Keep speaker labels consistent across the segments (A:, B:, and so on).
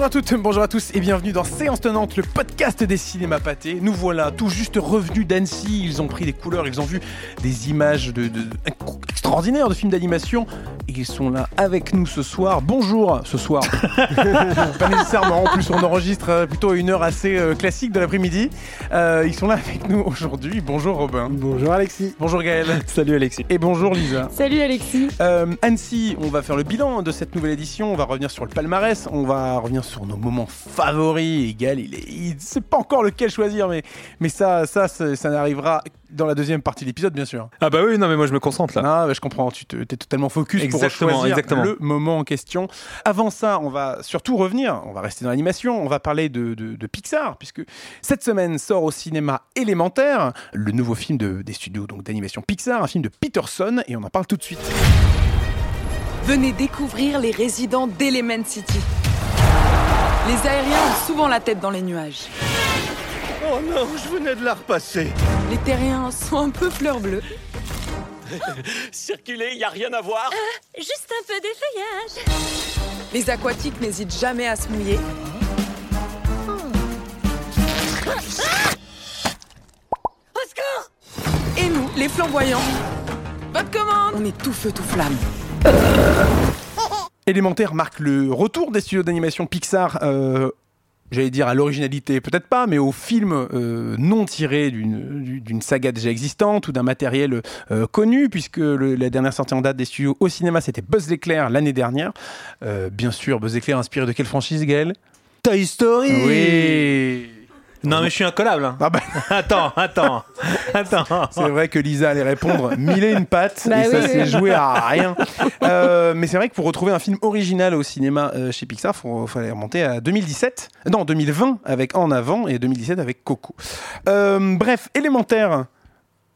A: Bonjour à toutes, bonjour à tous et bienvenue dans Séance Tenante, le podcast des cinémas pâtés. Nous voilà tout juste revenus d'Annecy. Ils ont pris des couleurs, ils ont vu des images de, de- extraordinaires de films d'animation et ils sont là avec nous ce soir. Bonjour ce soir. Pas nécessairement, en plus on enregistre euh, plutôt à une heure assez euh, classique de l'après-midi. Euh, ils sont là avec nous aujourd'hui. Bonjour Robin.
B: Bonjour Alexis.
A: Bonjour Gaël.
C: Salut Alexis.
A: Et bonjour Lisa.
D: Salut Alexis.
A: Euh, Annecy, on va faire le bilan de cette nouvelle édition. On va revenir sur le palmarès. On va revenir sur nos moments favoris. Et Gaël, il est, il sait pas encore lequel choisir, mais, mais ça, ça, ça, ça n'arrivera dans la deuxième partie de l'épisode, bien sûr.
C: Ah bah oui, non mais moi je me concentre là.
A: Ah, bah, je comprends. Tu te- es totalement focus
C: Exactement,
A: pour choisir
C: exactement.
A: le moment en question. Avant ça, on va surtout revenir. On va rester dans l'animation. On va parler de, de- de Pixar, puisque cette semaine sort au cinéma Élémentaire, le nouveau film de- des studios donc d'animation Pixar, un film de Peterson, et on en parle tout de suite.
E: Venez découvrir les résidents d'Element City. Les aériens ont souvent la tête dans les nuages.
F: Oh non, je venais de la repasser.
E: Les terriens sont un peu fleurs bleues.
F: Circuler, y a rien à voir.
G: Juste un peu d'effeuillage.
E: Les aquatiques n'hésitent jamais à se mouiller.
G: Au secours
E: Et nous, les flamboyants, votre commande On est tout feu, tout flamme.
A: Élémentaire marque le retour des studios d'animation Pixar. euh, J'allais dire à l'originalité, peut-être pas, mais au film euh, non tiré d'une du- d'une saga déjà existante ou d'un matériel euh, connu, puisque le- la dernière sortie en date des studios au cinéma, c'était Buzz l'éclair l'année dernière. Euh, bien sûr, Buzz l'éclair inspiré de quelle franchise, Gaël?
C: Toy Story
A: Oui
C: Non mais je suis incollable. hein.
A: Ah bah,
C: attends, attends, attends.
A: C'est vrai que Lisa allait répondre mille et une pattes
D: Bah
A: et ça
D: oui,
A: s'est
D: oui.
A: joué à rien. Euh, mais c'est vrai que pour retrouver un film original au cinéma euh, chez Pixar, il fallait remonter à 2017, non 2020 avec En Avant et 2017 avec Coco. Euh, bref, élémentaire.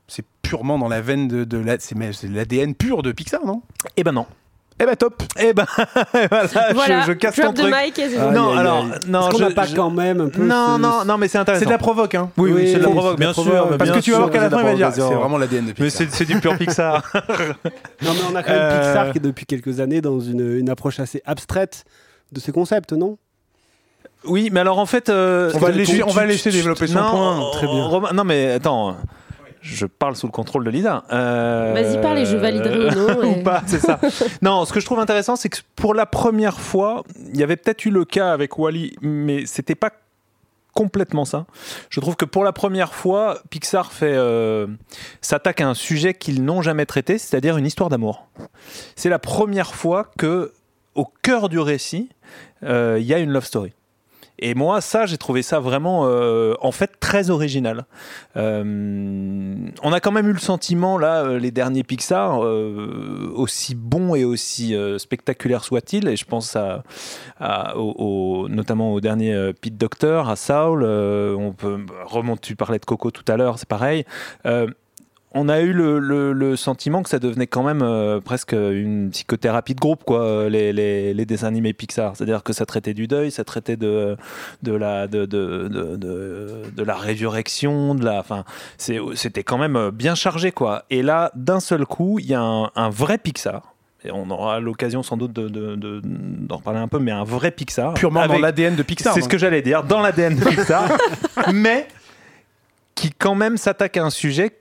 A: C'est purement dans la veine de, de la, c'est c'est l'ADN pur de Pixar, non?
C: Eh ben non.
A: Eh ben top.
C: Eh ben voilà,
D: Voilà,
C: je, je casse
D: drop
C: ton truc.
D: et
A: Ah,
D: bon.
C: non, alors non, je,
B: n'a pas
C: je-
B: quand même un peu
C: Non, non, non, mais c'est intéressant.
A: C'est de la provoque, hein.
C: Oui, oui,
B: Oui,
C: c'est de la provoque, bien sûr. mais
A: Parce que tu vas voir qu'à la fin, il va dire, c'est vraiment l'ADN de
C: Mais
A: Pixar.
C: c'est c'est du pur Pixar.
B: Non, mais on a quand même
C: Euh,
B: Pixar qui est depuis quelques années dans une, une approche assez abstraite de ces concepts, non?
C: Oui, mais alors en fait, euh,
A: On va laisser- on va laisser développer son point. Très bien.
C: Non mais attends. Je parle sous le contrôle de Lisa. Euh,
D: Vas-y, parle et je validerai ou non, et-
C: ou pas, c'est ça. non, ce que je trouve intéressant, c'est que pour la première fois, il y avait peut-être eu le cas avec Wally, mais c'était pas complètement ça. Je trouve que pour la première fois, Pixar fait euh, s'attaque à un sujet qu'ils n'ont jamais traité, c'est-à-dire une histoire d'amour. C'est la première fois que, au cœur du récit, euh, il y a une love story. Et moi, ça, j'ai trouvé ça vraiment, euh, en fait, très original. Euh, on a quand même eu le sentiment, là, euh, les derniers Pixar, euh, aussi bons et aussi euh, spectaculaires soient-ils, et je pense à, à- au- au- notamment au dernier euh, Pete Doctor, à Saul, on peut remonter, tu parlais de Coco tout à l'heure, c'est pareil. On a eu le, le- le sentiment que ça devenait quand même euh, presque une psychothérapie de groupe, quoi, euh, les, les- les dessins animés Pixar. C'est-à-dire que ça traitait du deuil, ça traitait de, de, la, de, de, de, la résurrection, de la, enfin, c'est- c'était quand même euh, bien chargé, quoi. Et là, d'un seul coup, il y a un, un vrai Pixar. Et on aura l'occasion sans doute de- de- de- d'en reparler un peu, mais un vrai Pixar.
A: Purement dans l'ADN de Pixar.
C: c'est ce que j'allais dire, dans l'ADN de Pixar, mais qui quand même s'attaque à un sujet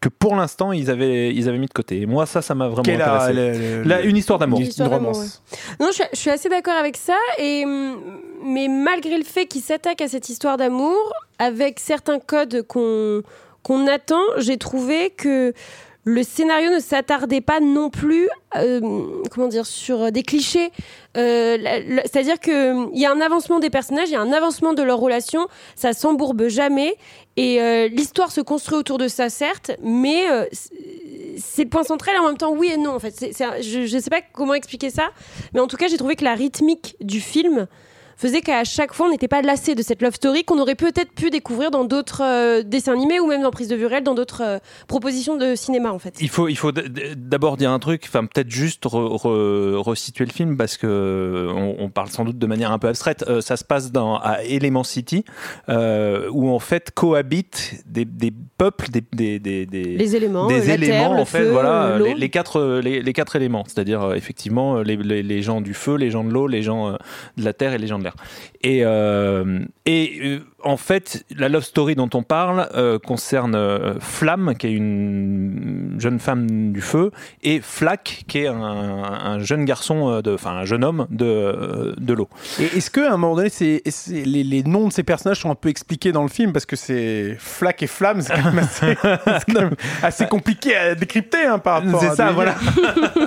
C: que pour l'instant ils avaient, ils avaient mis de côté. Et moi, ça, ça m'a vraiment
A: Quelle
C: intéressé. Là, une histoire d'amour.
A: une,
D: Une histoire
A: romance.
D: Non, je, suis- je suis assez d'accord avec ça. Et, mais malgré le fait qu'il s'attaque à cette histoire d'amour, avec certains codes qu'on qu'on attend, j'ai trouvé que le scénario ne s'attardait pas non plus, euh, comment dire, sur des clichés. Euh, C'est-à-dire qu'il y a un avancement des personnages, il y a un avancement de leur relation, ça s'embourbe jamais. Et euh, l'histoire se construit autour de ça, certes, mais euh, c'est- le point central en même temps oui et non. En fait, je ne sais pas comment expliquer ça, mais en tout cas, j'ai trouvé que la rythmique du film faisait qu'à chaque fois, on n'était pas lassé de cette love story qu'on aurait peut-être pu découvrir dans d'autres euh, dessins animés ou même dans Prise de vue réelle, dans d'autres euh, propositions de cinéma, en fait.
C: Il faut, il faut d'abord dire un truc, enfin peut-être juste re- re- resituer le film parce que euh, on, on parle sans doute de manière un peu abstraite. Euh, ça se passe dans à Element City où en fait cohabitent des, des peuples, des, des, des, des-
D: Les éléments,
C: des éléments
D: terre,
C: en fait,
D: feu,
C: voilà, les, les quatre, les, les quatre éléments, c'est-à-dire effectivement les, les, les gens du feu, les gens de l'eau, les gens de la terre et les gens de l'air. Et, euh, et euh, en fait, la love story dont on parle euh, concerne euh, Flamme, qui est une jeune femme du feu, et Flack, qui est un, un jeune garçon, euh, enfin un jeune homme de, euh, de l'eau.
A: Et est-ce qu'à un moment donné, les, les noms de ces personnages sont un peu expliqués dans le film Parce que c'est Flack et Flamme, c'est quand même assez, c'est quand même assez compliqué à décrypter hein, par rapport
C: C'est
A: à
C: ça, voilà.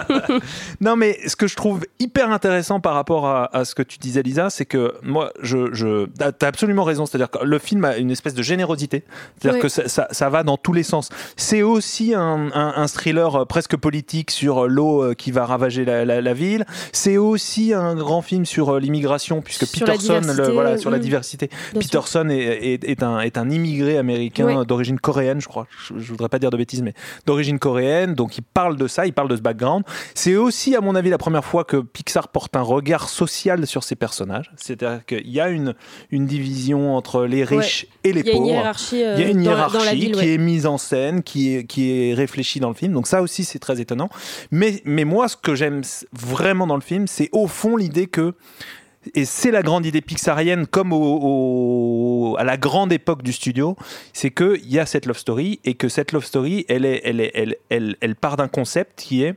C: non, mais ce que je trouve hyper intéressant par rapport à, à ce que tu disais, Lisa, c'est que moi, je, je t'as t'as absolument raison. C'est-à-dire que le film a une espèce de générosité. C'est-à-dire que ça, ça- ça va dans tous les sens. C'est aussi un, un- un thriller euh, presque politique sur euh, l'eau euh, qui va ravager la, la- la ville. C'est aussi un grand film sur l'immigration, puisque
D: Sur
C: Peterson, le- voilà, sur la diversité.
D: Bien.
C: Peterson est, est- est un, est un immigré américain d'origine coréenne, je crois. Je, je voudrais pas dire de bêtises, mais d'origine coréenne. Donc il parle de ça, il parle de ce background. C'est aussi, à mon avis, la première fois que Pixar porte un regard social sur ses personnages. C'est-à-dire qu'il y a une, une division entre les riches et les
D: Il y a une
C: pauvres.
D: hiérarchie, euh,
C: Il y a une
D: dans, la-
C: hiérarchie
D: dans la ville.
C: qui
D: ouais.
C: est mise en scène, qui est, qui est réfléchie dans le film. Donc ça aussi, c'est très étonnant. Mais, mais moi, ce que j'aime vraiment dans le film, c'est au fond l'idée que et c'est la grande idée pixarienne, comme au, au- à la grande époque du studio, c'est qu'il y a cette love story et que cette love story, elle, est, elle, est, elle, elle, elle part d'un concept qui est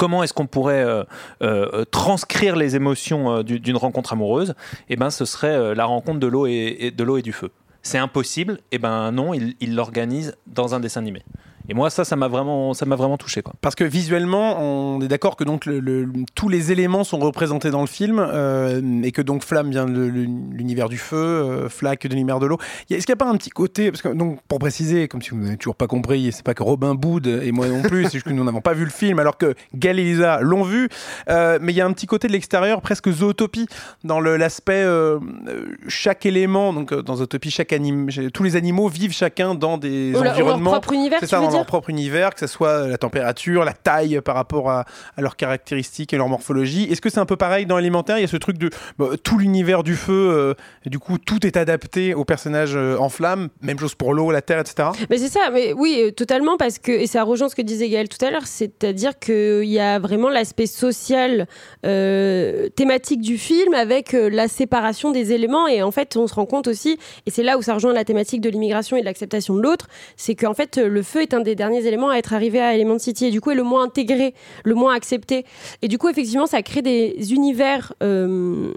C: comment est-ce qu'on pourrait euh, euh, transcrire les émotions euh, du- d'une rencontre amoureuse Eh ben, ce serait la rencontre de l'eau et, et- de l'eau et du feu. C'est impossible Eh ben non, il l'organise dans un dessin animé. Et moi, ça, ça m'a vraiment, ça m'a vraiment touché, quoi.
A: Parce que visuellement, on est d'accord que donc le- le- tous les éléments sont représentés dans le film euh, et que donc Flamme vient de l'univers du feu, euh, Flack de l'univers de l'eau. Il y a- Est-ce qu'il n'y a pas un petit côté parce que donc pour préciser, comme si vous n'avez toujours pas compris, c'est pas que Robin Boud et moi non plus, c'est juste que nous n'avons pas vu le film alors que Gal et Lisa l'ont vu. Euh, mais il y a un petit côté de l'extérieur presque zootopie dans l'aspect euh, euh, chaque élément donc euh, dans zootopie chaque anim, tous les animaux vivent chacun dans des
D: Ou leur- ou leur
A: environnements
D: propre univers, tu
A: ça,
D: veux
A: propre univers, que ce soit la température, la taille par rapport à, leurs caractéristiques et leur morphologie. Est-ce que c'est un peu pareil dans l'alimentaire Il y a ce truc de bah, tout l'univers du feu, euh, du coup tout est adapté aux personnages euh, en flamme, même chose pour l'eau, la terre, etc.
D: Mais c'est ça, mais oui, euh, totalement, parce que, et ça rejoint ce que disait Gaël tout à l'heure, c'est-à-dire qu'il y a vraiment l'aspect social, thématique du film avec la séparation des éléments, et en fait, on se rend compte aussi, et c'est là où ça rejoint la thématique de l'immigration et de l'acceptation de l'autre, c'est qu'en fait, le feu est un des derniers éléments à être arrivé à Element City, et du coup, est le moins intégré, le moins accepté. Et du coup, effectivement, ça crée des univers, euh,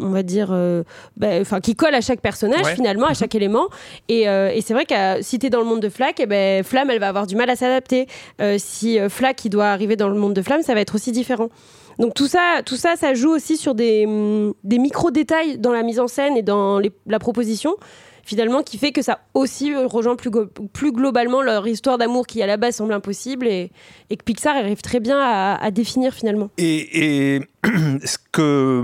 D: on va dire, euh, bah, enfin, qui collent à chaque personnage,
A: Ouais.
D: finalement, à chaque élément. Et, euh, et c'est vrai que si t'es dans le monde de Flack, eh ben, Flamme, elle va avoir du mal à s'adapter. Si Flack, il doit arriver dans le monde de Flamme, ça va être aussi différent. Donc tout ça, tout ça, ça joue aussi sur des, hum, des micro-détails dans la mise en scène et dans les- la proposition, finalement, qui fait que ça aussi rejoint plus, globalement leur histoire d'amour qui à la base semble impossible et, et que Pixar arrive très bien à, à définir finalement.
C: Et, et ce que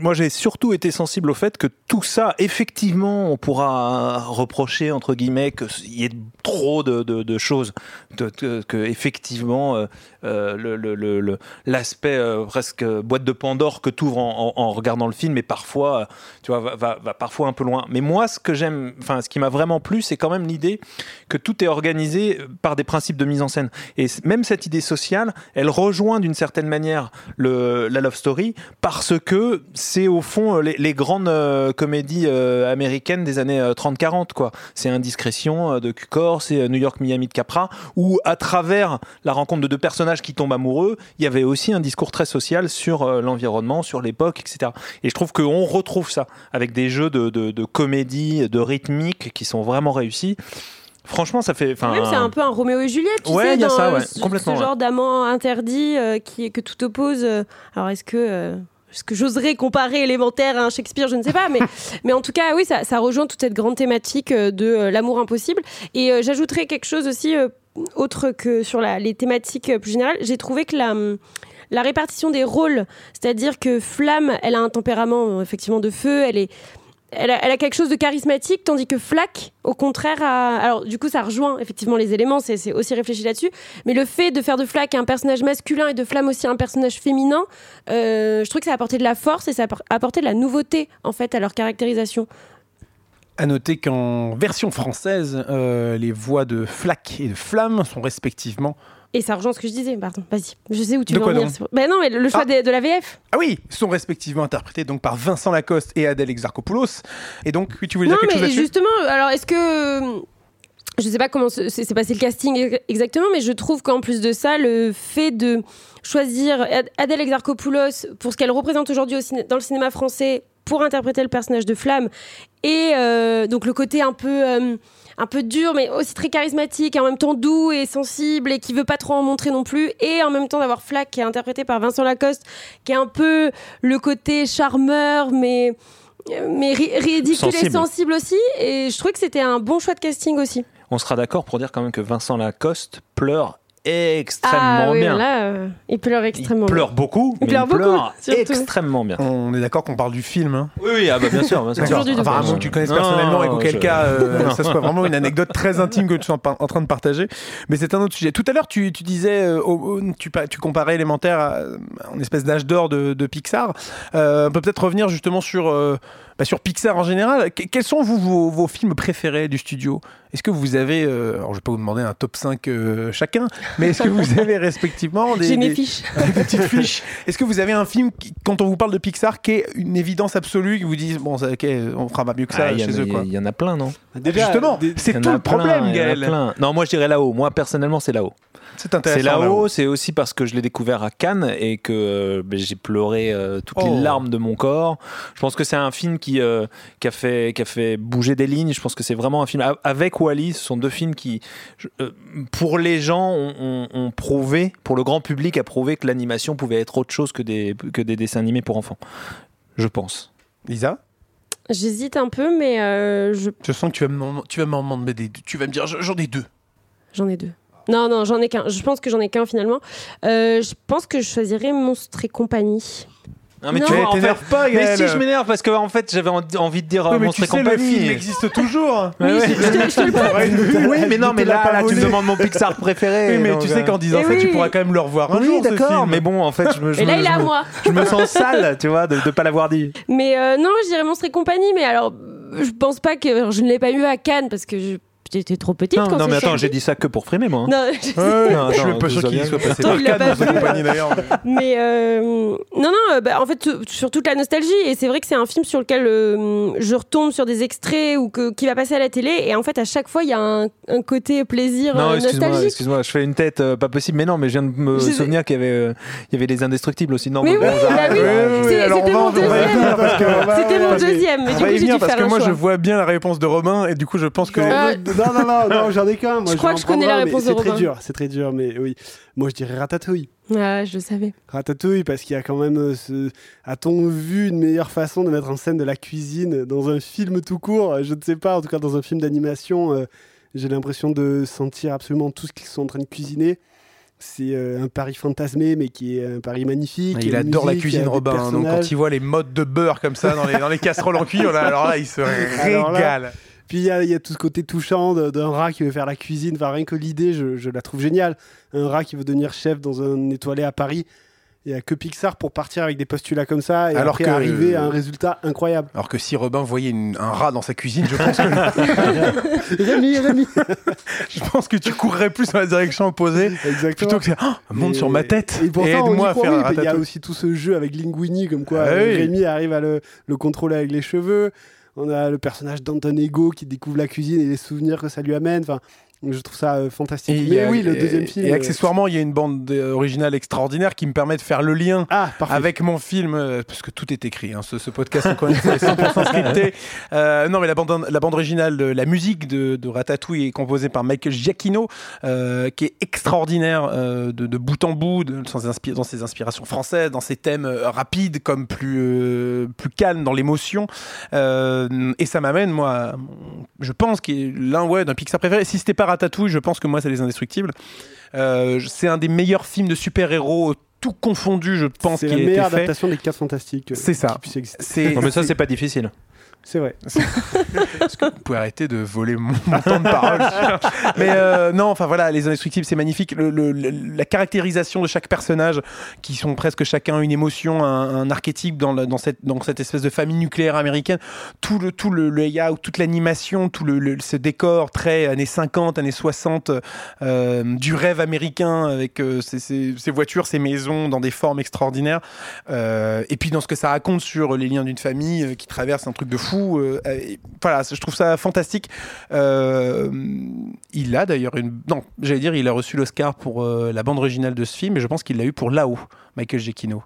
C: moi j'ai surtout été sensible au fait que tout ça, effectivement, on pourra reprocher entre guillemets qu'il y ait trop de, choses, de- que effectivement euh, euh, l'aspect euh, presque boîte de Pandore que tu ouvres en, regardant le film, et parfois, tu vois, va, parfois un peu loin. Mais moi, ce que j'aime, enfin, ce qui m'a vraiment plu, c'est quand même l'idée que tout est organisé par des principes de mise en scène. Et même cette idée sociale, elle rejoint d'une certaine manière le, la love parce que c'est au fond euh, les, grandes euh, comédies euh, américaines des années euh, 30-40 quoi. C'est Indiscrétion de Cukor, c'est New York Miami de Capra où à travers la rencontre de deux personnages qui tombent amoureux, il y avait aussi un discours très social sur l'environnement, sur l'époque, etc. Et je trouve qu'on retrouve ça avec des jeux de, de comédie, de rythmique qui sont vraiment réussis. Franchement, ça fait.
D: Même c'est un peu un Roméo et Juliette, tu
C: Ouais,
D: sais,
C: y a
D: dans
C: ça, ouais,
D: ce,
C: complètement,
D: ce genre d'amant interdit euh, qui que tout oppose. euh, alors est-ce que euh, est-ce que j'oserais comparer élémentaire à un Shakespeare, je ne sais pas, mais mais en tout cas oui, ça, ça rejoint toute cette grande thématique de l'amour impossible. Et j'ajouterais quelque chose aussi autre que sur la- les thématiques plus générales. J'ai trouvé que la la répartition des rôles, c'est-à-dire que Flamme, elle a un tempérament effectivement de feu, elle est elle a, quelque chose de charismatique, tandis que Flack, au contraire, a... alors du coup, ça rejoint effectivement les éléments, c'est aussi réfléchi là-dessus. Mais le fait de faire de Flack un personnage masculin et de Flamme aussi un personnage féminin, euh, je trouve que ça a apporté de la force et ça a appor- apporté de la nouveauté en fait à leur caractérisation.
A: À noter qu'en version française, euh, les voix de Flack et de Flamme sont respectivement.
D: Et ça rejoint ce que je disais, pardon, vas-y. Je sais où tu
A: De
D: veux
A: quoi
D: en venir. Ben non, mais le choix
A: Ah.
D: des- de la VF.
A: Ah oui, sont respectivement interprétés donc par Vincent Lacoste et Adèle Exarchopoulos. Et donc, oui, tu voulais
D: Non,
A: dire quelque
D: mais
A: chose là-dessus?
D: justement, alors est-ce que. Je sais pas comment se- s'est passé le casting ex- exactement, mais je trouve qu'en plus de ça, le fait de choisir Ad- Adèle Exarchopoulos pour ce qu'elle représente aujourd'hui dans le cinéma français pour interpréter le personnage de Flamme et euh, donc le côté un peu euh, un peu dur mais aussi très charismatique et en même temps doux et sensible et qui veut pas trop en montrer non plus. Et en même temps d'avoir Flack qui est interprété par Vincent Lacoste qui est un peu le côté charmeur mais mais ri- ridicule et
C: Sensible.
D: sensible aussi. Et je trouvais que c'était un bon choix de casting aussi.
C: On sera d'accord pour dire quand même que Vincent Lacoste pleure extrêmement
D: ah oui
C: bien.
D: là euh, il pleure
C: il
D: extrêmement
C: pleure beaucoup, mais
D: pleure
C: il
D: beaucoup,
C: pleure
D: surtout.
C: extrêmement bien.
A: On est d'accord qu'on parle du film. Hein
C: Oui, oui, ah bah bien sûr, bien sûr.
D: Toujours du
A: Enfin, tu
C: Non,
A: personnellement et qu'auquel
C: je-
A: cas euh, ça soit vraiment une anecdote très intime que tu sois en en train de partager. Mais c'est un autre sujet. Tout à l'heure, tu, tu disais, euh, au- tu, pa- tu comparais élémentaire à, à une espèce d'âge d'or de, de Pixar. Euh, on peut peut-être revenir justement sur, euh, bah, sur Pixar en général. Que- quels sont vous, vos, vos films préférés du studio? Est-ce que vous avez, euh, alors je vais pas vous demander un top 5 euh, chacun, mais est-ce que vous avez respectivement des,
D: j'ai mes
A: des-
D: fiches
A: des petites fiches. Est-ce que vous avez un film, qui, quand on vous parle de Pixar, qui est une évidence absolue, qui vous dit bon, ça, ok, on fera pas mieux que ça
C: Ah,
A: chez
C: a-
A: eux,
C: il y en a plein, non?
B: Déjà,
A: Justement, c'est tout
C: a
A: le problème, Gaël.
C: Non, moi je dirais là-haut. Moi personnellement, c'est là-haut.
A: C'est intéressant.
C: C'est là-haut, c'est aussi parce que je l'ai découvert à Cannes et que euh, ben, j'ai pleuré euh, toutes
A: Oh.
C: les larmes de mon corps. Je pense que c'est un film qui, euh, qui, a fait, qui a fait bouger des lignes. Je pense que c'est vraiment un film. a- Avec Wally, ce sont deux films qui, je- euh, pour les gens, ont, ont- ont prouvé, pour le grand public, a prouvé que l'animation pouvait être autre chose que des, que des dessins animés pour enfants. Je pense.
A: Lisa,
D: j'hésite un peu mais euh, je
A: je sens que tu vas me, tu vas m'en demander tu vas me dire j'en ai deux.
D: J'en ai deux. Non, non, j'en ai qu'un. Je pense que j'en ai qu'un finalement. Euh, je pense que je choisirais Monstre et compagnie.
C: Non, mais
D: Non.
C: tu
A: Mais
C: vois, en fait,
A: pas,
C: mais
A: Gaël.
C: si je m'énerve parce que en fait j'avais en- envie de dire
A: Oui,
C: euh,
A: mais
C: Monstre
A: tu
C: et
A: sais, le
C: compagnie.
A: film existe toujours.
D: Oui, je, je te, je te le prête.
C: Oui, mais non, mais là, tu me demandes mon Pixar préféré.
A: Oui, mais
C: donc,
A: tu sais
C: euh,
A: qu'en disant
D: Eh
A: ça, tu pourras quand même le revoir un
C: oui,
A: jour.
C: d'accord, mais bon, en fait, je me, je
D: Et là,
C: me-
D: il est
C: je
D: à
C: me-
D: moi.
C: je me sens sale, tu vois, de ne pas l'avoir dit.
D: Mais euh, non, je dirais Monstre et compagnie. Mais alors, je pense pas que. je ne l'ai pas eu à Cannes parce que je- j'étais trop petite
C: Non,
D: quand
C: non, mais attends, j'ai dit ça que pour frimer, moi. hein.
D: Non, je.
A: Ouais,
C: Non,
A: je suis pas sûr qu'il soit passé
D: Attends,
A: par sa
D: vu.
A: compagnie d'ailleurs. mais-
D: Mais euh, non, non, euh, bah, en fait, sur toute la nostalgie. Et c'est vrai que c'est un film sur lequel euh, je retombe sur des extraits ou que, qui va passer à la télé. Et en fait, à chaque fois, il y a un, un côté plaisir
C: Non,
D: euh,
C: excuse-moi,
D: nostalgique.
C: excuse-moi, je fais une tête euh, pas possible, mais non, mais je viens de me
D: Je sais.
C: souvenir qu'il y avait, euh, il y avait les indestructibles aussi. Non,
D: Mais
C: bon,
D: oui, bah oui, c'était mon deuxième.
A: parce que-
D: C'était mon
A: parce que-
D: deuxième. Mais du coup, j'ai dû
A: parce
D: faire
A: que
D: un
A: moi je vois bien la réponse de Romain et du coup je pense que.
B: Non, non, non, non, j'en ai qu'un. Moi,
D: Je crois que je connais la réponse de
B: C'est très dur, c'est très dur, mais oui. Moi, je dirais Ratatouille.
D: Ah, je le savais.
B: Ratatouille, parce qu'il y a quand même euh, ce. A-t-on vu une meilleure façon de mettre en scène de la cuisine dans un film tout court? Je ne sais pas, en tout cas dans un film d'animation, euh, j'ai l'impression de sentir absolument tout ce qu'ils sont en train de cuisiner. C'est euh, un pari fantasmé, mais qui est un pari magnifique.
A: Il adore la
B: musique,
A: cuisine, Robin. hein, donc quand il voit les modes de beurre comme ça dans les, dans les casseroles en cuir, là, alors là, il se
B: Alors là,
A: régale.
B: Puis il y, a- il y a tout ce côté touchant d'un rat qui veut faire la cuisine. Enfin, rien que l'idée, je, je la trouve géniale. Un rat qui veut devenir chef dans un étoilé à Paris. Il n'y a que Pixar pour partir avec des postulats comme ça et
A: Alors
B: après
A: que-
B: arriver à un résultat incroyable.
A: Alors que si Robin voyait une- un rat dans sa cuisine, je pense que,
B: Rémi, Rémi
A: je pense que tu courrais plus dans la direction opposée
B: Exactement.
A: plutôt que Ah, monte
B: Et-
A: sur ma tête
B: Et
A: et, aide-moi à faire
B: oui, Il y a aussi tout ce jeu avec Linguini, comme quoi
A: Ah oui.
B: Rémi arrive à le, le contrôler avec les cheveux. On a le personnage d'Anton Ego qui découvre la cuisine et les souvenirs que ça lui amène. Je trouve ça euh, fantastique.
A: Et il y
B: mais
A: a-
B: oui, le
A: et-
B: deuxième film.
A: Et
B: euh,
A: accessoirement, il y a une bande euh, originale extraordinaire qui me permet de faire le lien
B: Ah,
A: avec mon film, parce que tout est écrit, hein, ce, ce podcast encore une fois est 100% scripté. Euh, non mais la bande, la bande originale, la musique de, de Ratatouille est composée par Michael Giacchino, euh, qui est extraordinaire euh, de, de bout en bout, de- dans, ses inspirations françaises, dans ses thèmes rapides comme plus, plus calmes dans l'émotion. Et ça m'amène, moi, je pense qu'il est l'un ouais, d'un Pixar préféré. Si c'était pas Ratatouille, je pense que moi, c'est Les Indestructibles. Euh, c'est un des meilleurs films de super-héros, tout confondu, je pense,
B: c'est
A: qui
B: la
A: a été
B: meilleure adaptation des 4 fantastiques. euh,
A: C'est ça.
C: Non, mais ça, c'est pas difficile.
B: C'est vrai.
A: Est-ce que vous pouvez arrêter de voler mon, mon temps de parole Mais euh, non, enfin voilà, les indestructibles, c'est magnifique. Le- le- le- la caractérisation de chaque personnage, qui sont presque chacun une émotion, un, un archétype dans, la- dans, cette, dans cette espèce de famille nucléaire américaine. Tout le, tout le, layout, toute l'animation, tout le, ce décor très années 50, années 60, euh, du rêve américain avec euh, ces voitures, ces maisons dans des formes extraordinaires. Euh, et puis dans ce que ça raconte sur les liens d'une famille qui traverse un truc de fou. Euh, voilà, je trouve ça fantastique. Euh, il a d'ailleurs une. Non, j'allais dire, il a reçu l'Oscar pour euh, la bande originale de ce film, et je pense qu'il l'a eu pour Là-haut, Michael Giacchino.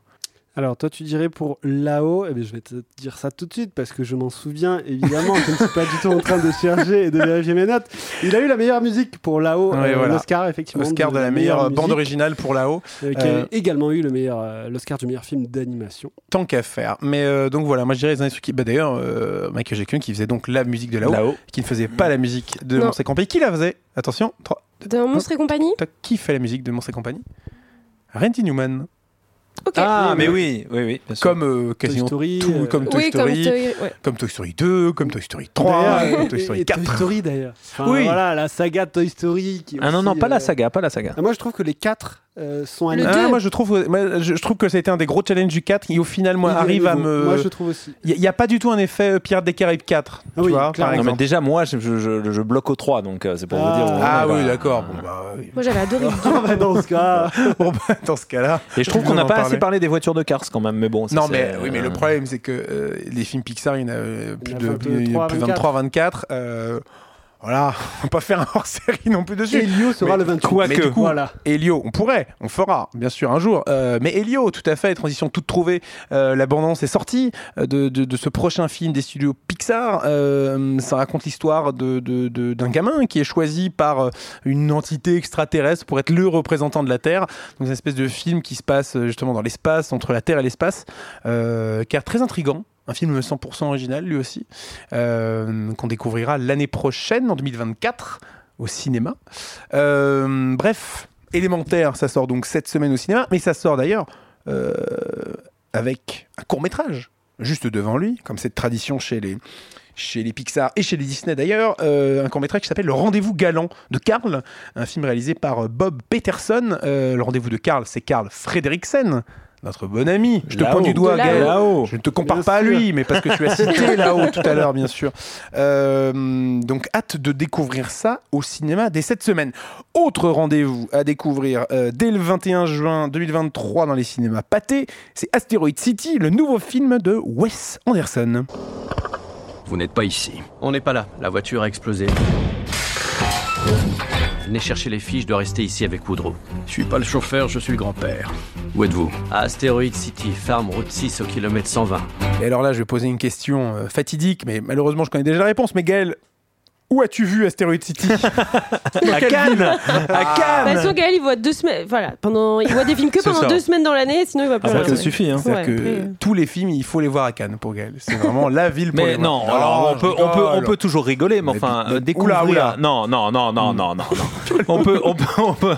B: Alors, toi, tu dirais pour là-haut, eh bien, je vais te dire ça tout de suite parce que je m'en souviens évidemment. je ne suis pas du tout en train de chercher et de vérifier mes notes. Il a eu la meilleure musique pour là-haut,
A: Ouais,
B: euh,
A: voilà.
B: l'Oscar, effectivement.
A: Oscar de la meilleure bande originale pour Là-haut,
B: euh, qui
A: Euh,
B: a également eu le meilleur, euh, l'Oscar du meilleur film d'animation.
A: tant qu'à faire. Mais euh, donc voilà, moi je dirais les indestructibles. Bah, D'ailleurs, euh, Michael qui faisait donc la musique de Là-haut,
C: Là-haut.
A: qui ne faisait pas la musique de
D: Non.
A: Monstres et compagnie. Qui la faisait? Attention, trois-
D: Dans Monstre et compagnie?
A: Toi, qui fait la musique de Monstres et compagnie? Randy Newman.
D: Ok.
C: Ah,
B: Oui,
C: mais
B: oui.
C: oui, oui, bien sûr.
A: Comme euh,
B: Toy
A: quasiment
B: Story.
A: tout,
B: euh,
A: comme Toy
D: oui, comme
A: Story,
D: Toy- ouais.
A: comme Toy Story 2, comme Toy Story 3,
B: D'ailleurs,
A: comme
B: et-
A: Toy Story
B: et
A: 4.
B: Toy Story d'ailleurs. Enfin,
A: Oui.
B: Voilà, la saga Toy Story. Qui
C: Ah non, non,
B: aussi,
C: pas la
B: euh,
C: saga, pas la saga.
B: ah, Moi, je trouve que les quatre euh, sont animés.
A: Ah, moi je trouve, moi, je, je trouve que ça a été un des gros challenges du 4 qui au final moi arrive à me.
B: Moi, je trouve aussi.
A: Il n'y a, pas du tout un effet euh, Pirates des Caraïbes 4.
B: Ah
A: tu
B: oui,
A: vois, par.
C: Non, mais déjà, moi, je, je- je- je bloque au 3, donc euh, c'est pour
B: Ah.
C: vous dire.
A: Ah
C: est,
A: oui, d'accord. Bon, bah, oui.
D: Moi j'avais adoré le
B: Ah, bah, dans ce cas.
A: Bon, bah, dans ce cas-là.
C: Et je trouve
A: On
C: qu'on n'a pas assez parlé des voitures de Cars quand même, mais bon. ça,
A: Non, mais, oui, mais
C: euh,
A: le problème, c'est que euh, les films Pixar, il y en a euh, plus de il y en a plus de
B: 23,
A: 23, 24. Voilà, on va pas faire un hors-série non plus dessus.
B: Elio sera
A: Mais-
B: le 28.
A: Quoique.
B: Mais du coup, voilà.
A: Elio, on pourrait, on fera, bien sûr, un jour. Euh, mais Elio, tout à fait, transition toute trouvée. Euh, L'abondance est sortie euh, de, de- de ce prochain film des studios Pixar. Euh, ça raconte l'histoire de- de- de- d'un gamin qui est choisi par euh, une entité extraterrestre pour être le représentant de la Terre. Donc, une espèce de film qui se passe euh, justement dans l'espace, entre la Terre et l'espace, euh, qui est très intrigant. Un film 100% original, lui aussi, euh, qu'on découvrira l'année prochaine, en 2024, au cinéma. Euh, bref, élémentaire, ça sort donc cette semaine au cinéma, mais ça sort d'ailleurs euh, avec un court métrage juste devant lui, comme cette tradition chez les chez Pixar et chez les Disney d'ailleurs, un court métrage qui s'appelle Le Rendez-vous galant de Karl, un film réalisé par Bob Peterson. Le Rendez-vous de Karl, c'est Karl Fredriksen, notre bon ami. Je te pointe du doigt. Gaël.
C: Là-haut.
A: Je ne te compare
B: Bien
A: pas à lui, mais parce que tu as cité là-haut tout à l'heure, bien sûr. Euh, donc, hâte de découvrir ça au cinéma dès cette semaine. Autre rendez-vous à découvrir euh, dès le 21 juin 2023 dans les cinémas pâtés, c'est Asteroid City, le nouveau film de Wes Anderson.
H: Vous n'êtes pas ici.
I: On n'est pas là, la voiture a explosé. Venez chercher les filles, je dois rester ici avec Woodrow.
H: Je suis pas le chauffeur, je suis le grand-père. Où êtes-vous?
I: À Asteroid City, farm route 6 au kilomètre 120.
A: Et alors là, je vais poser une question euh, fatidique, mais malheureusement, je connais déjà la réponse. Mais Gaël, où as-tu vu Asteroid City
C: À Cannes À
D: De toute
C: Cannes
D: façon, Gaël, il voit deux semaines. Voilà, pendant, il voit des films que pendant
C: ça.
D: deux semaines dans l'année, sinon il va plus
C: Ah bah, ça suffit, hein.
A: C'est-à-dire
D: Ouais,
A: que
D: après, euh.
A: tous les films, il faut les voir à Cannes pour Gaël. C'est vraiment la ville pour
C: Mais
A: les
C: non,
A: voir.
C: alors on peut, on, peut, on peut toujours rigoler, mais
A: Mais
C: enfin, euh, découvrir.
A: oula, oula.
C: Non, non, non, non, non, non, non. on, peut, on, peut, on, peut,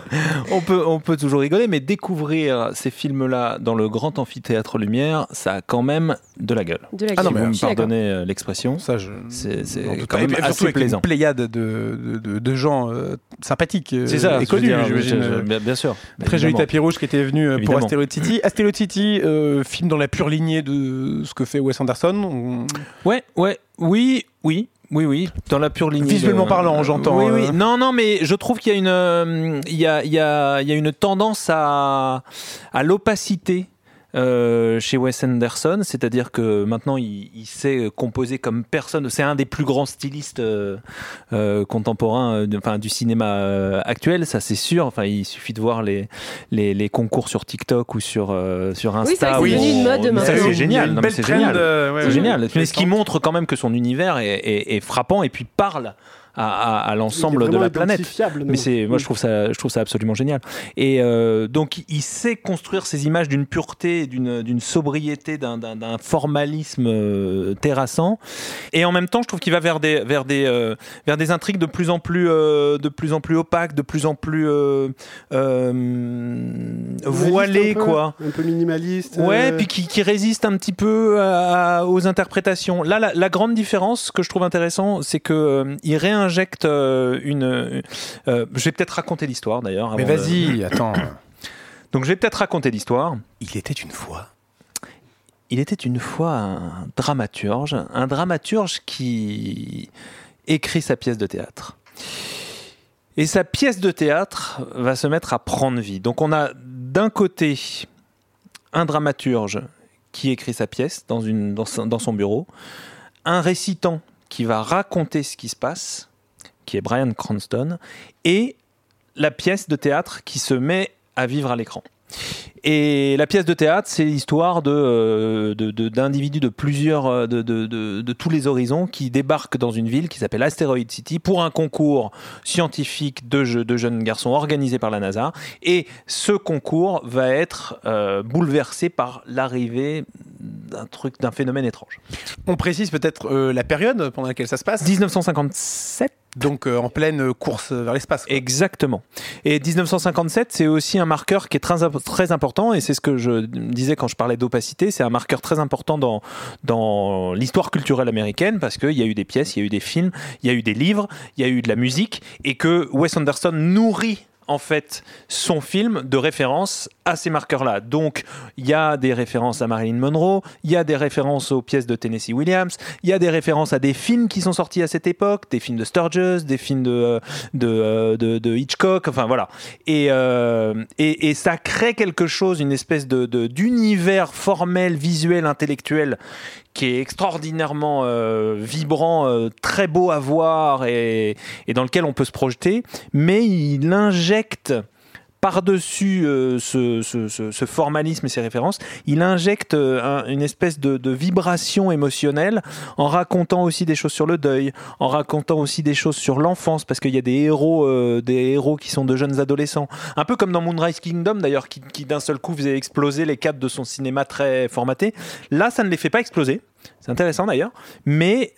C: on, peut, on peut toujours rigoler, mais découvrir ces films-là dans le grand amphithéâtre Lumière, ça a quand même de la gueule.
D: De la
A: Ah non, mais
C: vous me pardonnez euh, l'expression,
A: Ça, je.
C: c'est quand même assez plaisant.
A: Pléiade de, de, de- de gens euh, sympathiques euh,
C: C'est ça,
A: et connus, j'imagine.
C: bien, bien sûr.
A: Très joli tapis rouge qui était venu euh, pour. Asteroid City. Asteroid City, euh, film dans la pure lignée de ce que fait Wes Anderson. On-
C: Ouais, ouais, oui, oui. Oui, oui, dans la pure ligne.
A: Visuellement parlant, j'entends,
C: Oui, oui. Non, non, mais je trouve qu'il y a une, euh, il y a, il y a, il y a une tendance à, à l'opacité. Euh, chez Wes Anderson, c'est-à-dire que maintenant il, il sait composer comme personne. C'est un des plus grands stylistes euh, euh, contemporains, euh, enfin du cinéma euh, actuel, ça c'est sûr. Enfin, il suffit de voir les, les, les concours sur TikTok ou sur euh, sur
D: Oui, c'est
C: Insta.
D: que c'est une mode maintenant.
C: C'est génial, c'est génial.
A: euh, ouais,
C: C'est
A: ouais.
C: génial. Mais ce qui montre quand même que son univers est, est- est frappant et puis parle à, l'ensemble de la planète. Mais c'est, moi je trouve ça, je trouve ça absolument génial. Et euh, donc il sait construire ces images d'une pureté, d'une, d'une sobriété, d'un, formalisme euh, terrassant. Et en même temps, je trouve qu'il va vers des, vers des, euh, vers des intrigues de plus en plus, de plus en plus opaques, de plus en plus voilées, quoi.
B: Un peu minimaliste.
C: Ouais, puis qui, qui résiste un petit peu à- aux interprétations. Là, la, la grande différence que je trouve intéressant, c'est que il réinjecte euh, une. euh, je vais peut-être raconter l'histoire d'ailleurs.
A: Mais
C: de-
A: vas-y, attends.
C: Donc je vais peut-être raconter l'histoire.
A: Il était une fois.
C: Il était une fois un dramaturge, un dramaturge qui écrit sa pièce de théâtre. Et sa pièce de théâtre va se mettre à prendre vie. Donc on a d'un côté un dramaturge qui écrit sa pièce dans, une, dans son bureau, un récitant qui va raconter ce qui se passe, qui est Brian Cranston, et la pièce de théâtre qui se met à vivre à l'écran. Et la pièce de théâtre, c'est l'histoire de, euh, de- de- d'individus de, plusieurs, euh, de, de- de- de tous les horizons qui débarquent dans une ville qui s'appelle Asteroid City pour un concours scientifique de, jeux- de jeunes garçons organisé par la NASA. Et ce concours va être euh, bouleversé par l'arrivée d'un truc, d'un phénomène étrange.
A: On précise peut-être euh, la période pendant laquelle ça se passe?
C: 1957
A: Donc euh, en pleine course vers l'espace.
C: Exactement. Et 1957, c'est aussi un marqueur qui est très, très important, et c'est ce que je disais quand je parlais d'opacité, c'est un marqueur très important dans, dans l'histoire culturelle américaine, parce qu'il y a eu des pièces, il y a eu des films, il y a eu des livres, il y a eu de la musique, et que Wes Anderson nourrit en fait son film de référence à ces marqueurs-là. Donc il y a des références à Marilyn Monroe, il y a des références aux pièces de Tennessee Williams, il y a des références à des films qui sont sortis à cette époque, des films de Sturges, des films euh, de, Hitchcock, enfin voilà. Et, euh, et, et ça crée quelque chose, une espèce de- d'univers formel, visuel, intellectuel qui est extraordinairement euh, vibrant, euh, très beau à voir et, et dans lequel on peut se projeter, mais il injecte par-dessus euh, ce, ce- ce- ce formalisme et ces références, il injecte euh, un- une espèce de, de vibration émotionnelle en racontant aussi des choses sur le deuil, en racontant aussi des choses sur l'enfance, parce qu'il y a des héros, euh, des héros qui sont de jeunes adolescents. Un peu comme dans Moonrise Kingdom d'ailleurs, qui, qui d'un seul coup faisait exploser les cadres de son cinéma très formaté. Là, ça ne les fait pas exploser. C'est intéressant d'ailleurs, mais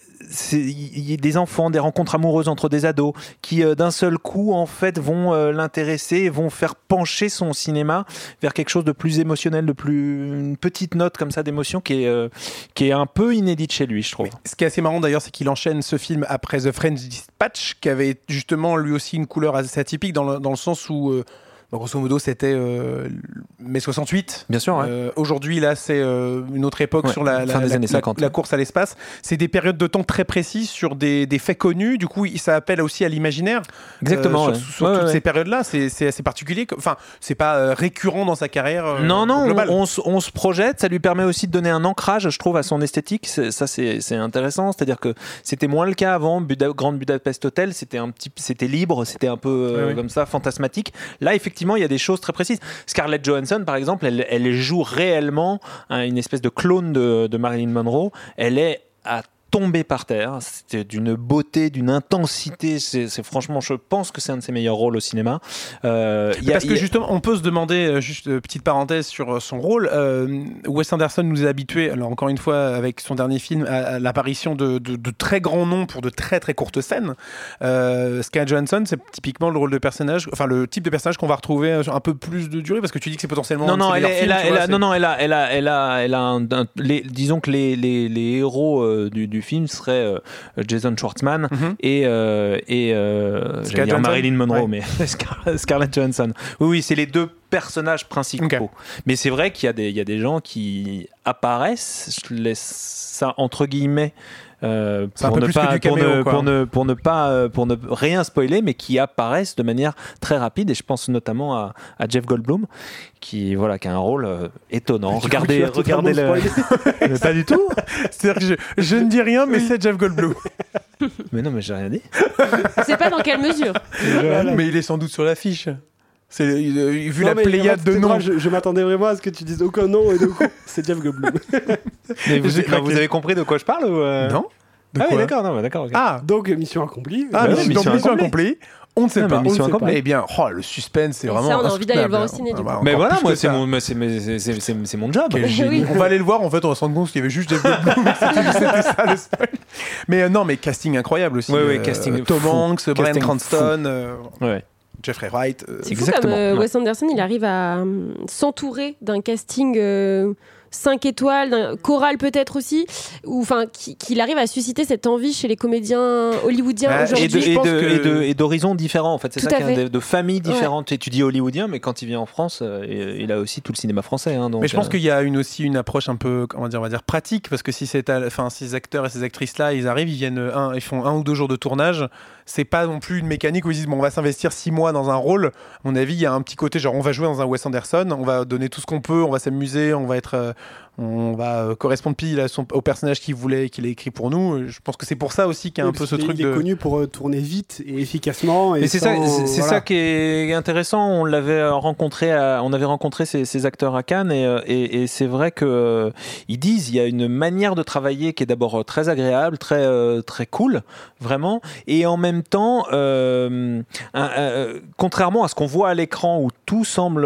C: il y a des enfants, des rencontres amoureuses entre des ados qui euh, d'un seul coup en fait vont euh, l'intéresser, vont faire pencher son cinéma vers quelque chose de plus émotionnel, de plus une petite note comme ça d'émotion qui est euh, qui est un peu inédite chez lui, je trouve.
A: Ce qui est assez marrant d'ailleurs, c'est qu'il enchaîne ce film après The French Dispatch, qui avait justement lui aussi une couleur assez atypique dans dans le sens où, grosso modo, c'était euh, mai 68.
C: Bien sûr, ouais.
A: Euh, Aujourd'hui, là, c'est euh, une autre époque
C: Ouais,
A: sur la, la-
C: des
A: la-
C: années
A: la-
C: 50.
A: la course à l'espace. C'est des périodes de temps très précises sur des, des faits connus. Du coup, ça appelle aussi à l'imaginaire.
C: Exactement,
A: sur toutes ces
C: ouais.
A: période-là, c'est assez particulier. Enfin, c'est pas récurrent dans sa carrière.
C: Non, non, on,
A: globale.
C: on se- on se projette, ça lui permet aussi de donner un ancrage, je trouve, à son esthétique. Ça, c'est intéressant. C'est-à-dire que c'était moins le cas avant. Buda, Grande Budapest Hotel, c'était un petit, c'était libre, c'était un peu euh, comme ça, fantasmatique. Là, effectivement, il y a des choses très précises. Scarlett Johansson, par exemple, elle, joue réellement hein, une espèce de clone de, de Marilyn Monroe. Elle est à tomber par terre. C'était d'une beauté, d'une intensité. C'est franchement, je pense que c'est un de ses meilleurs rôles au cinéma. Euh, il y a-
A: Parce que
C: y a-
A: justement, on peut se demander, euh, juste euh, petite parenthèse sur son rôle. euh, Wes Anderson nous a habitués, alors encore une fois, avec son dernier film, à, à l'apparition de, de- de très grands noms pour de très très courtes scènes. Euh, Scarlett Johansson, c'est typiquement le rôle de personnage, enfin le type de personnage qu'on va retrouver sur un peu plus de durée, parce que tu dis que c'est potentiellement.
C: Non, non, elle, elle
A: films, vois,
C: non, non, elle a, elle a, elle a, elle a un, un- les, disons que les, les, les héros du, du film seraient euh, Jason Schwartzman
A: Mhm.
C: et, euh, et euh, dire Marilyn Monroe,
A: Ouais.
C: mais Scar- Scarlett Johansson. Oui, oui, c'est les deux personnages principaux. Mais c'est vrai qu'il y, a des- il y a des gens qui apparaissent, je laisse ça entre guillemets. Euh,
A: C'est
C: pour, ne pas, pour, ne, pour, ne, pour ne pas euh, pour ne rien spoiler mais qui apparaissent de manière très rapide et je pense notamment à, à Jeff Goldblum qui voilà qui a un rôle euh, étonnant regardez regardez le. Mais pas du tout
A: C'est-à-dire que je, je ne dis rien, mais c'est Jeff Goldblum.
C: mais non mais j'ai rien dit
D: C'est pas dans quelle mesure.
A: Mais il est sans doute sur l'affiche. C'est euh, vu
B: Non,
A: la pléiade de noms.
B: Je, je m'attendais vraiment à ce que tu dises aucun nom et de coup, c'est Jeff Goldblum.
C: mais vous, non, avez compris de quoi je parle ou euh
A: Non De
C: Ah oui, d'accord, non, d'accord.
A: Ah,
B: Donc, mission accomplie.
A: ah
C: Bah oui,
A: donc,
C: mission
A: mission
C: accomplie.
A: accomplie. On ne sait pas.
C: mais mission
A: On ne sait pas.
C: accomplie.
A: Eh bien, oh, le suspense, c'est
D: ça,
A: vraiment.
D: on a envie d'aller le voir au ciné, du
A: Ah bah,
C: Mais voilà, moi, c'est mon, c'est job.
A: On va aller le voir, en fait, on va se rendre compte qu'il y avait juste des c'était ça le spoil. Mais euh, non, mais casting incroyable aussi.
C: Ouais,
A: Euh,
C: casting
A: Tom. Hanks, Brian
C: Casting
A: Cranston, euh,
C: Ouais.
A: Jeffrey Wright. euh,
D: C'est fou comme euh. Wes Anderson, il arrive à hum, s'entourer d'un casting 5 étoiles, d'un choral peut-être aussi, ou enfin qui- qu'il arrive à susciter cette envie chez les comédiens hollywoodiens
A: Ah,
C: Et
D: aujourd'hui.
C: et
A: que-
C: d'horizons différents, en fait. C'est
D: Tout
C: ça
D: fait.
C: de, de familles différentes. Et tu dis hollywoodien, mais quand il vient en France, euh, il il a aussi tout le cinéma français. hein, donc,
A: Mais je pense
C: euh,
A: qu'il y a une, aussi une approche un peu, comment dire, on va dire pratique, parce que si c'est, enfin, ces acteurs et ces actrices-là, ils arrivent, ils viennent, un, ils font un ou deux jours de tournage. C'est pas non plus une mécanique où ils disent, bon, on va s'investir six mois dans un rôle. À mon avis, il y a un petit côté, genre, on va jouer dans un Wes Anderson, on va donner tout ce qu'on peut, on va s'amuser, on va être, euh, on va euh, correspondre pile à son, au personnage qu'il voulait, qu'il a écrit pour nous. Je pense que c'est pour ça aussi qu'il y a un peu ce truc
B: il est
A: de.
B: connu pour euh, tourner vite et efficacement. Et
C: Mais c'est ça, c'est
B: voilà.
C: ça qui est intéressant. On l'avait rencontré, à- on avait rencontré ces, ces acteurs à Cannes et, euh, et- et c'est vrai que euh, ils disent il y a une manière de travailler qui est d'abord très agréable, très euh, très cool, vraiment, et en même temps, euh, un- un- contrairement à ce qu'on voit à l'écran où tout semble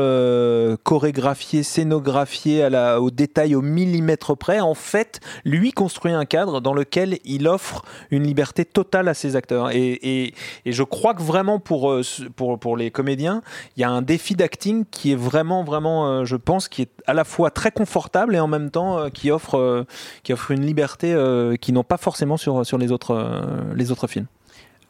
C: chorégraphié, scénographié à la, au détail, au millimètre près, en fait, lui construit un cadre dans lequel il offre une liberté totale à ses acteurs. Et, et- je crois que vraiment pour, euh, pour, pour les comédiens, il y a un défi d'acting qui est vraiment, vraiment, euh, je pense, qui est à la fois très confortable et en même temps euh, qui, offre, qui offre une liberté qu'ils n'ont pas forcément sur, sur les, autres, les autres films.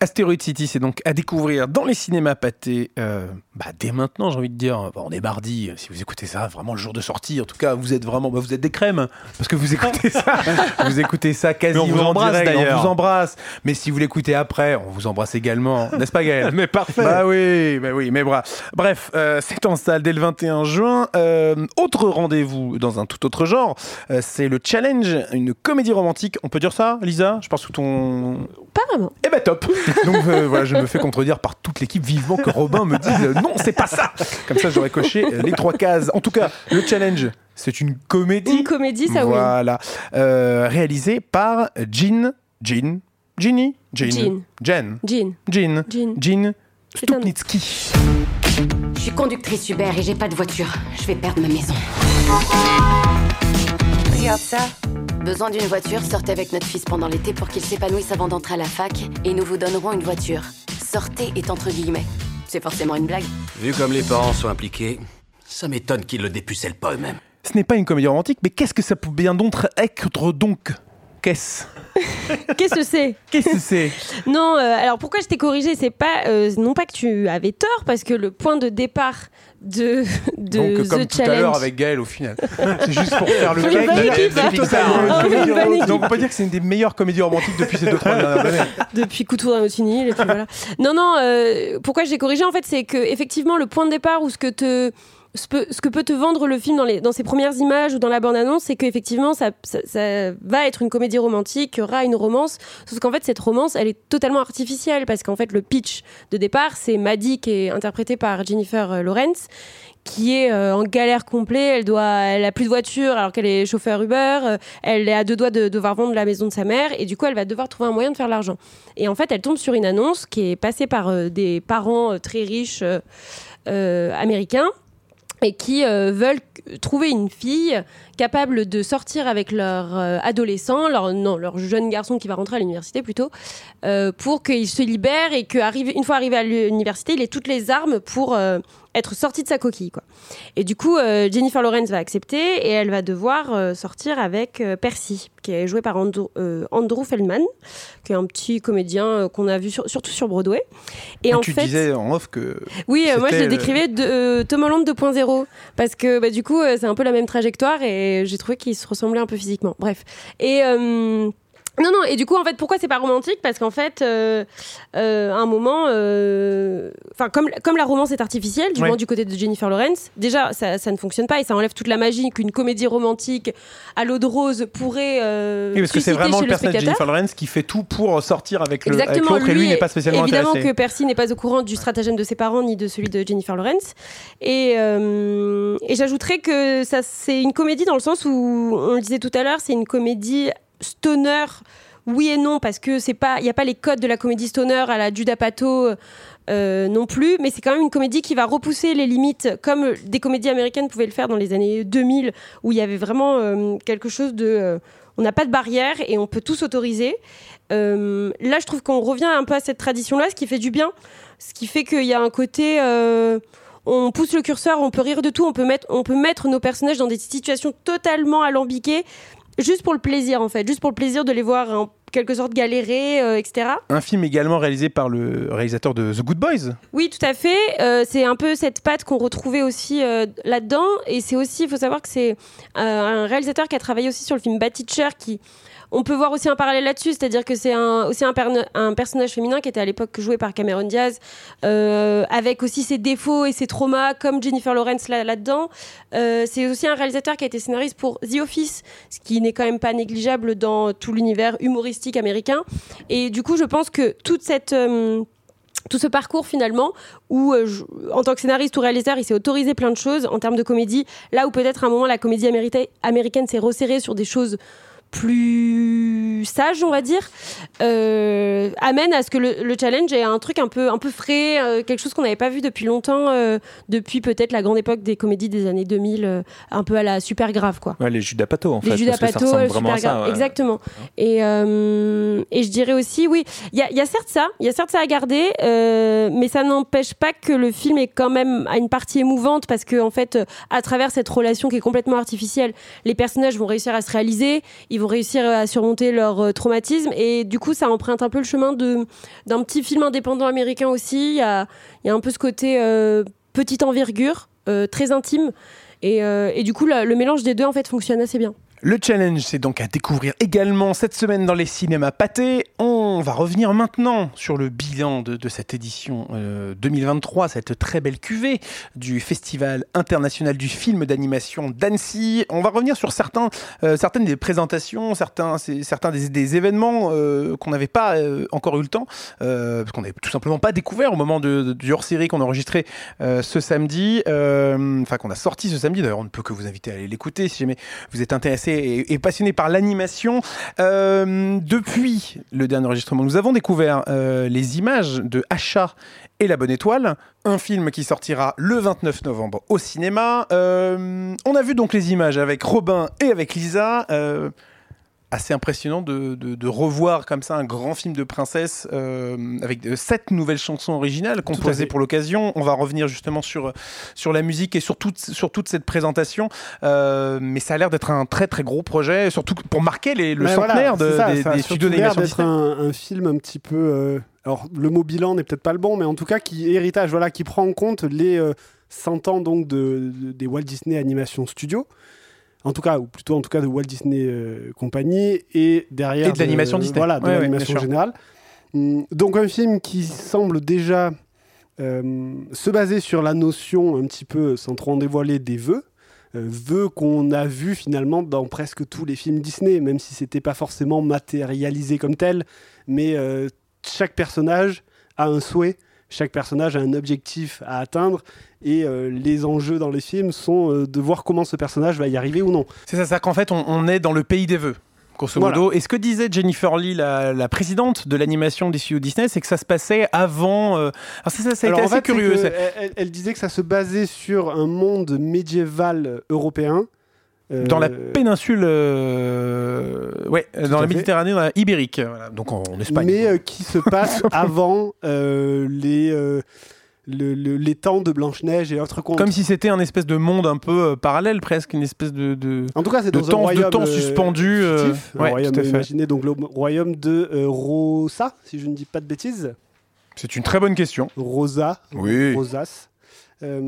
A: Asteroid City, c'est donc à découvrir dans les cinémas pâtés euh, bah, dès maintenant, j'ai envie de dire. Bon, on est mardi, si vous écoutez ça, vraiment le jour de sortie. En tout cas, vous êtes vraiment, bah, vous êtes des crèmes parce que vous écoutez ça, vous écoutez ça quasiment
C: Mais on vous
A: en
C: embrasse,
A: direct,
C: d'ailleurs.
A: On vous embrasse. Mais si vous l'écoutez après, on vous embrasse également, n'est-ce pas Gaël?
C: Mais parfait
A: Bah oui, bah oui, mais bras. Bref, euh, c'est en salle dès le 21 juin. Euh, autre rendez-vous dans un tout autre genre, euh, c'est le challenge, une comédie romantique. On peut dire ça, Lisa? Je pense que ton
D: Pas vraiment.
A: eh ben top Donc euh, voilà, je me fais contredire par toute l'équipe vivement que Robin me dise euh, non, c'est pas ça Comme ça, j'aurais coché euh, les trois cases. En tout cas, le challenge, c'est une comédie.
D: Une comédie, ça oui.
A: Voilà. Euh, réalisée par Jean... Jean... Ginny Jean.
D: Jean.
A: Jen.
D: Jean.
A: Jean.
D: Jean.
A: Jean Stupnitsky.
J: Je suis conductrice Uber et j'ai pas de voiture. Je vais perdre ma maison. Regarde ça. Besoin d'une voiture, sortez avec notre fils pendant l'été pour qu'il s'épanouisse avant d'entrer à la fac et nous vous donnerons une voiture. Sortez est entre guillemets. C'est forcément une blague.
I: Vu comme les parents sont impliqués, ça m'étonne qu'ils le dépucellent pas eux-mêmes.
A: Ce n'est pas une comédie romantique, mais qu'est-ce que ça peut bien donc être donc? Qu'est-ce
D: Qu'est-ce que c'est
A: Qu'est-ce que c'est
D: Non, euh, alors pourquoi je t'ai corrigé C'est pas euh, non pas que tu avais tort, parce que le point de départ de, de
A: Donc,
D: The
A: comme tout à
D: Challenge.
A: l'heure avec Gaël au final. C'est juste pour faire le
D: Une
A: cake.
D: bonne équipe.
A: Pixar,
D: Ah,
A: hein.
D: bonne équipe.
A: Donc on peut dire que c'est une des meilleures comédies romantiques depuis ces deux trois dernières années.
D: depuis Couture d'un Hill, et puis voilà. Non, non, euh, pourquoi j'ai corrigé en fait, c'est que effectivement le point de départ ou ce que te ce, que peut te vendre le film dans, ses premières images ou dans la bande-annonce, c'est qu'effectivement, ça, va être une comédie romantique, il y aura une romance. Sauf qu'en fait, cette romance, elle est totalement artificielle parce qu'en fait, le pitch de départ, c'est Maddie qui est interprétée par Jennifer euh, Lawrence qui est euh, en galère complet, elle doit, elle a plus de voiture alors qu'elle est chauffeur Uber, euh, elle est à deux doigts de devoir vendre la maison de sa mère et du coup elle va devoir trouver un moyen de faire l'argent. Et en fait elle tombe sur une annonce qui est passée par des parents très riches américains et qui euh, veulent trouver une fille capable de sortir avec leur euh, adolescent, leur, non, leur jeune garçon qui va rentrer à l'université plutôt, euh, pour qu'il se libère et qu'une fois arrivé à l'université, il ait toutes les armes pour être sorti de sa coquille. Quoi. Et du coup, euh, Jennifer Lawrence va accepter et elle va devoir euh, sortir avec euh, Percy, qui est joué par Andrew, Andrew Feldman, qui est un petit comédien qu'on a vu sur- surtout sur Broadway. Et en
A: tu
D: fait,
A: disais en off que.
D: oui, moi je le décrivais de Tom Holland 2.0 parce que bah, du coup c'est un peu la même trajectoire et j'ai trouvé qu'ils se ressemblaient un peu physiquement. Bref. Et non, non, et du coup, en fait, pourquoi c'est pas romantique? Parce qu'en fait, euh, euh, à un moment, euh, enfin, comme, comme la romance est artificielle, du
A: Ouais.
D: moins du côté de Jennifer Lawrence, déjà, ça, ça ne fonctionne pas et ça enlève toute la magie qu'une comédie romantique à l'eau de rose pourrait. euh,
A: Oui, parce que c'est vraiment le personnage de. Jennifer Lawrence qui fait tout pour sortir avec le- avec
D: Exactement.
A: l'autre et lui n'est pas spécialement
D: évidemment
A: intéressé.
D: que Percy n'est pas au courant du stratagème de ses parents ni de celui de Jennifer Lawrence. Et, euh, et j'ajouterais que ça c'est une comédie dans le sens où on le disait tout à l'heure, c'est une comédie stoner oui et non parce que c'est pas, il y a pas les codes de la comédie stoner à la Judah Pato. euh, non plus, mais c'est quand même une comédie qui va repousser les limites, comme des comédies américaines pouvaient le faire dans les années 2000, où il y avait vraiment euh, quelque chose de, euh, on n'a pas de barrière et on peut tout s'autoriser. Là, je trouve qu'on revient un peu à cette tradition-là, ce qui fait du bien, ce qui fait qu'il y a un côté, on pousse le curseur, on peut rire de tout, on peut mettre, on peut mettre nos personnages dans des situations totalement alambiquées, juste pour le plaisir en fait, juste pour le plaisir de les voir en quelque sorte galérer, euh, etc.
A: Un film également réalisé par le réalisateur de The Good Boys.
D: Oui, tout à fait. Euh, c'est un peu cette patte qu'on retrouvait aussi euh, là-dedans. Et c'est aussi, il faut savoir que c'est un réalisateur qui a travaillé aussi sur le film Bad Teacher, qui on peut voir aussi un parallèle là-dessus, c'est-à-dire que c'est aussi un, personnage féminin qui était à l'époque joué par Cameron Diaz, euh, avec aussi ses défauts et ses traumas, comme Jennifer Lawrence là- là-dedans. Euh, c'est aussi un réalisateur qui a été scénariste pour The Office, ce qui n'est quand même pas négligeable dans tout l'univers humoristique américain. Et du coup, je pense que toute cette... euh, tout ce parcours finalement où en tant que scénariste ou réalisateur il s'est autorisé plein de choses en termes de comédie là où peut-être à un moment la comédie américaine s'est resserrée sur des choses plus sages on va dire euh, amène à ce que le, le challenge ait un truc un peu un peu frais euh, quelque chose qu'on n'avait pas vu depuis longtemps euh, depuis peut-être la grande époque des comédies des années 2000 euh, un peu à la super grave quoi
C: Ouais, les Judas Pato, en fait.
D: les Judas Pato,
C: à
D: super
C: ça.
D: grave.
C: ouais.
D: Exactement. Et, et je dirais aussi, oui, il y a, il y a certes ça, il y a certes ça à garder, mais ça n'empêche pas que le film est quand même à une partie émouvante parce que en fait, à travers cette relation qui est complètement artificielle, les personnages vont réussir à se réaliser, ils vont réussir à surmonter leur euh, traumatisme et du coup, ça emprunte un peu le chemin d'un petit film indépendant américain aussi. Il y a, un peu ce côté euh, petite envergure, euh, très intime. Et, et du coup, le mélange des deux en fait fonctionne assez bien.
A: Le challenge, c'est donc à découvrir également cette semaine dans les cinémas pâtés. On va revenir maintenant sur le bilan de, cette édition euh, 2023, cette très belle cuvée du Festival international du film d'animation d'Annecy. On va revenir sur certains, euh, certaines des présentations, certains, certains des, événements euh, qu'on n'avait pas euh, encore eu le temps, euh, parce qu'on n'avait tout simplement pas découvert au moment de, de- du hors-série qu'on a enregistré euh, ce samedi, euh, enfin qu'on a sorti ce samedi. D'ailleurs, on ne peut que vous inviter à aller l'écouter si jamais vous êtes intéressé et, passionné par l'animation. Euh, depuis le dernier enregistrement, nous avons découvert euh, les images de Achat et la Bonne Étoile, un film qui sortira le 29 novembre au cinéma. Euh, on a vu donc les images avec Robin et avec Lisa. Assez impressionnant de, de- de revoir comme ça un grand film de princesse euh, avec sept nouvelles chansons originales composées pour l'occasion. On va revenir justement sur, sur la musique et sur toute, sur toute cette présentation. Euh, mais ça a l'air d'être un très très gros projet, surtout pour marquer les, le
B: Mais voilà,
A: centenaire de-
B: c'est ça,
A: des,
B: ça a
A: des studios d'animation
B: d'être un, un film un petit peu. euh, alors, le mot bilan n'est peut-être pas le bon, mais en tout cas, qui héritage, voilà, qui prend en compte les euh, 100 ans donc de, de- des Walt Disney Animation Studios. En tout cas, ou plutôt en tout cas de Walt Disney euh, Company et derrière
A: Et de l'animation Disney.
B: Voilà, de
A: Ouais, ouais,
B: l'animation
A: sûr.
B: générale. Hum, Donc un film qui semble déjà euh, se baser sur la notion un petit peu, sans trop en dévoiler, des vœux. Euh, vœux qu'on a vus finalement dans presque tous les films Disney, même si c'était pas forcément matérialisé comme tel, mais chaque personnage a un souhait, chaque personnage a un objectif à atteindre, et euh, les enjeux dans les films sont euh, de voir comment ce personnage va y arriver ou non.
A: C'est ça, c'est qu'en fait, on, on est dans le pays des vœux. Grosso
B: Voilà.
A: modo. Et ce que disait Jennifer Lee, la, la présidente de l'animation des studios Disney, c'est que ça se passait avant. euh, Alors, c'est ça, ça a
B: Alors,
A: été assez
B: fait,
A: curieux.
B: Elle, disait que ça se basait sur un monde médiéval européen. euh,
A: Dans la péninsule, euh, ouais, dans la. Méditerranée dans la ibérique, voilà, donc en, en Espagne.
B: mais qui se passe avant les, le- le- les temps de Blanche-Neige et autres contes.
A: Comme si c'était un espèce de monde un peu euh, parallèle, presque une espèce de, de,
B: En tout cas, c'est
A: de
B: dans un
A: temps,
B: royaume
A: de temps
B: euh,
A: suspendu. euh,
B: fictif,
A: ouais,
B: royaume
A: tout à fait.
B: imaginé, donc le royaume de euh, Rosa, si je ne dis pas de bêtises.
A: C'est une très bonne question.
B: Rosa,
A: Oui.
B: Rosas. Euh,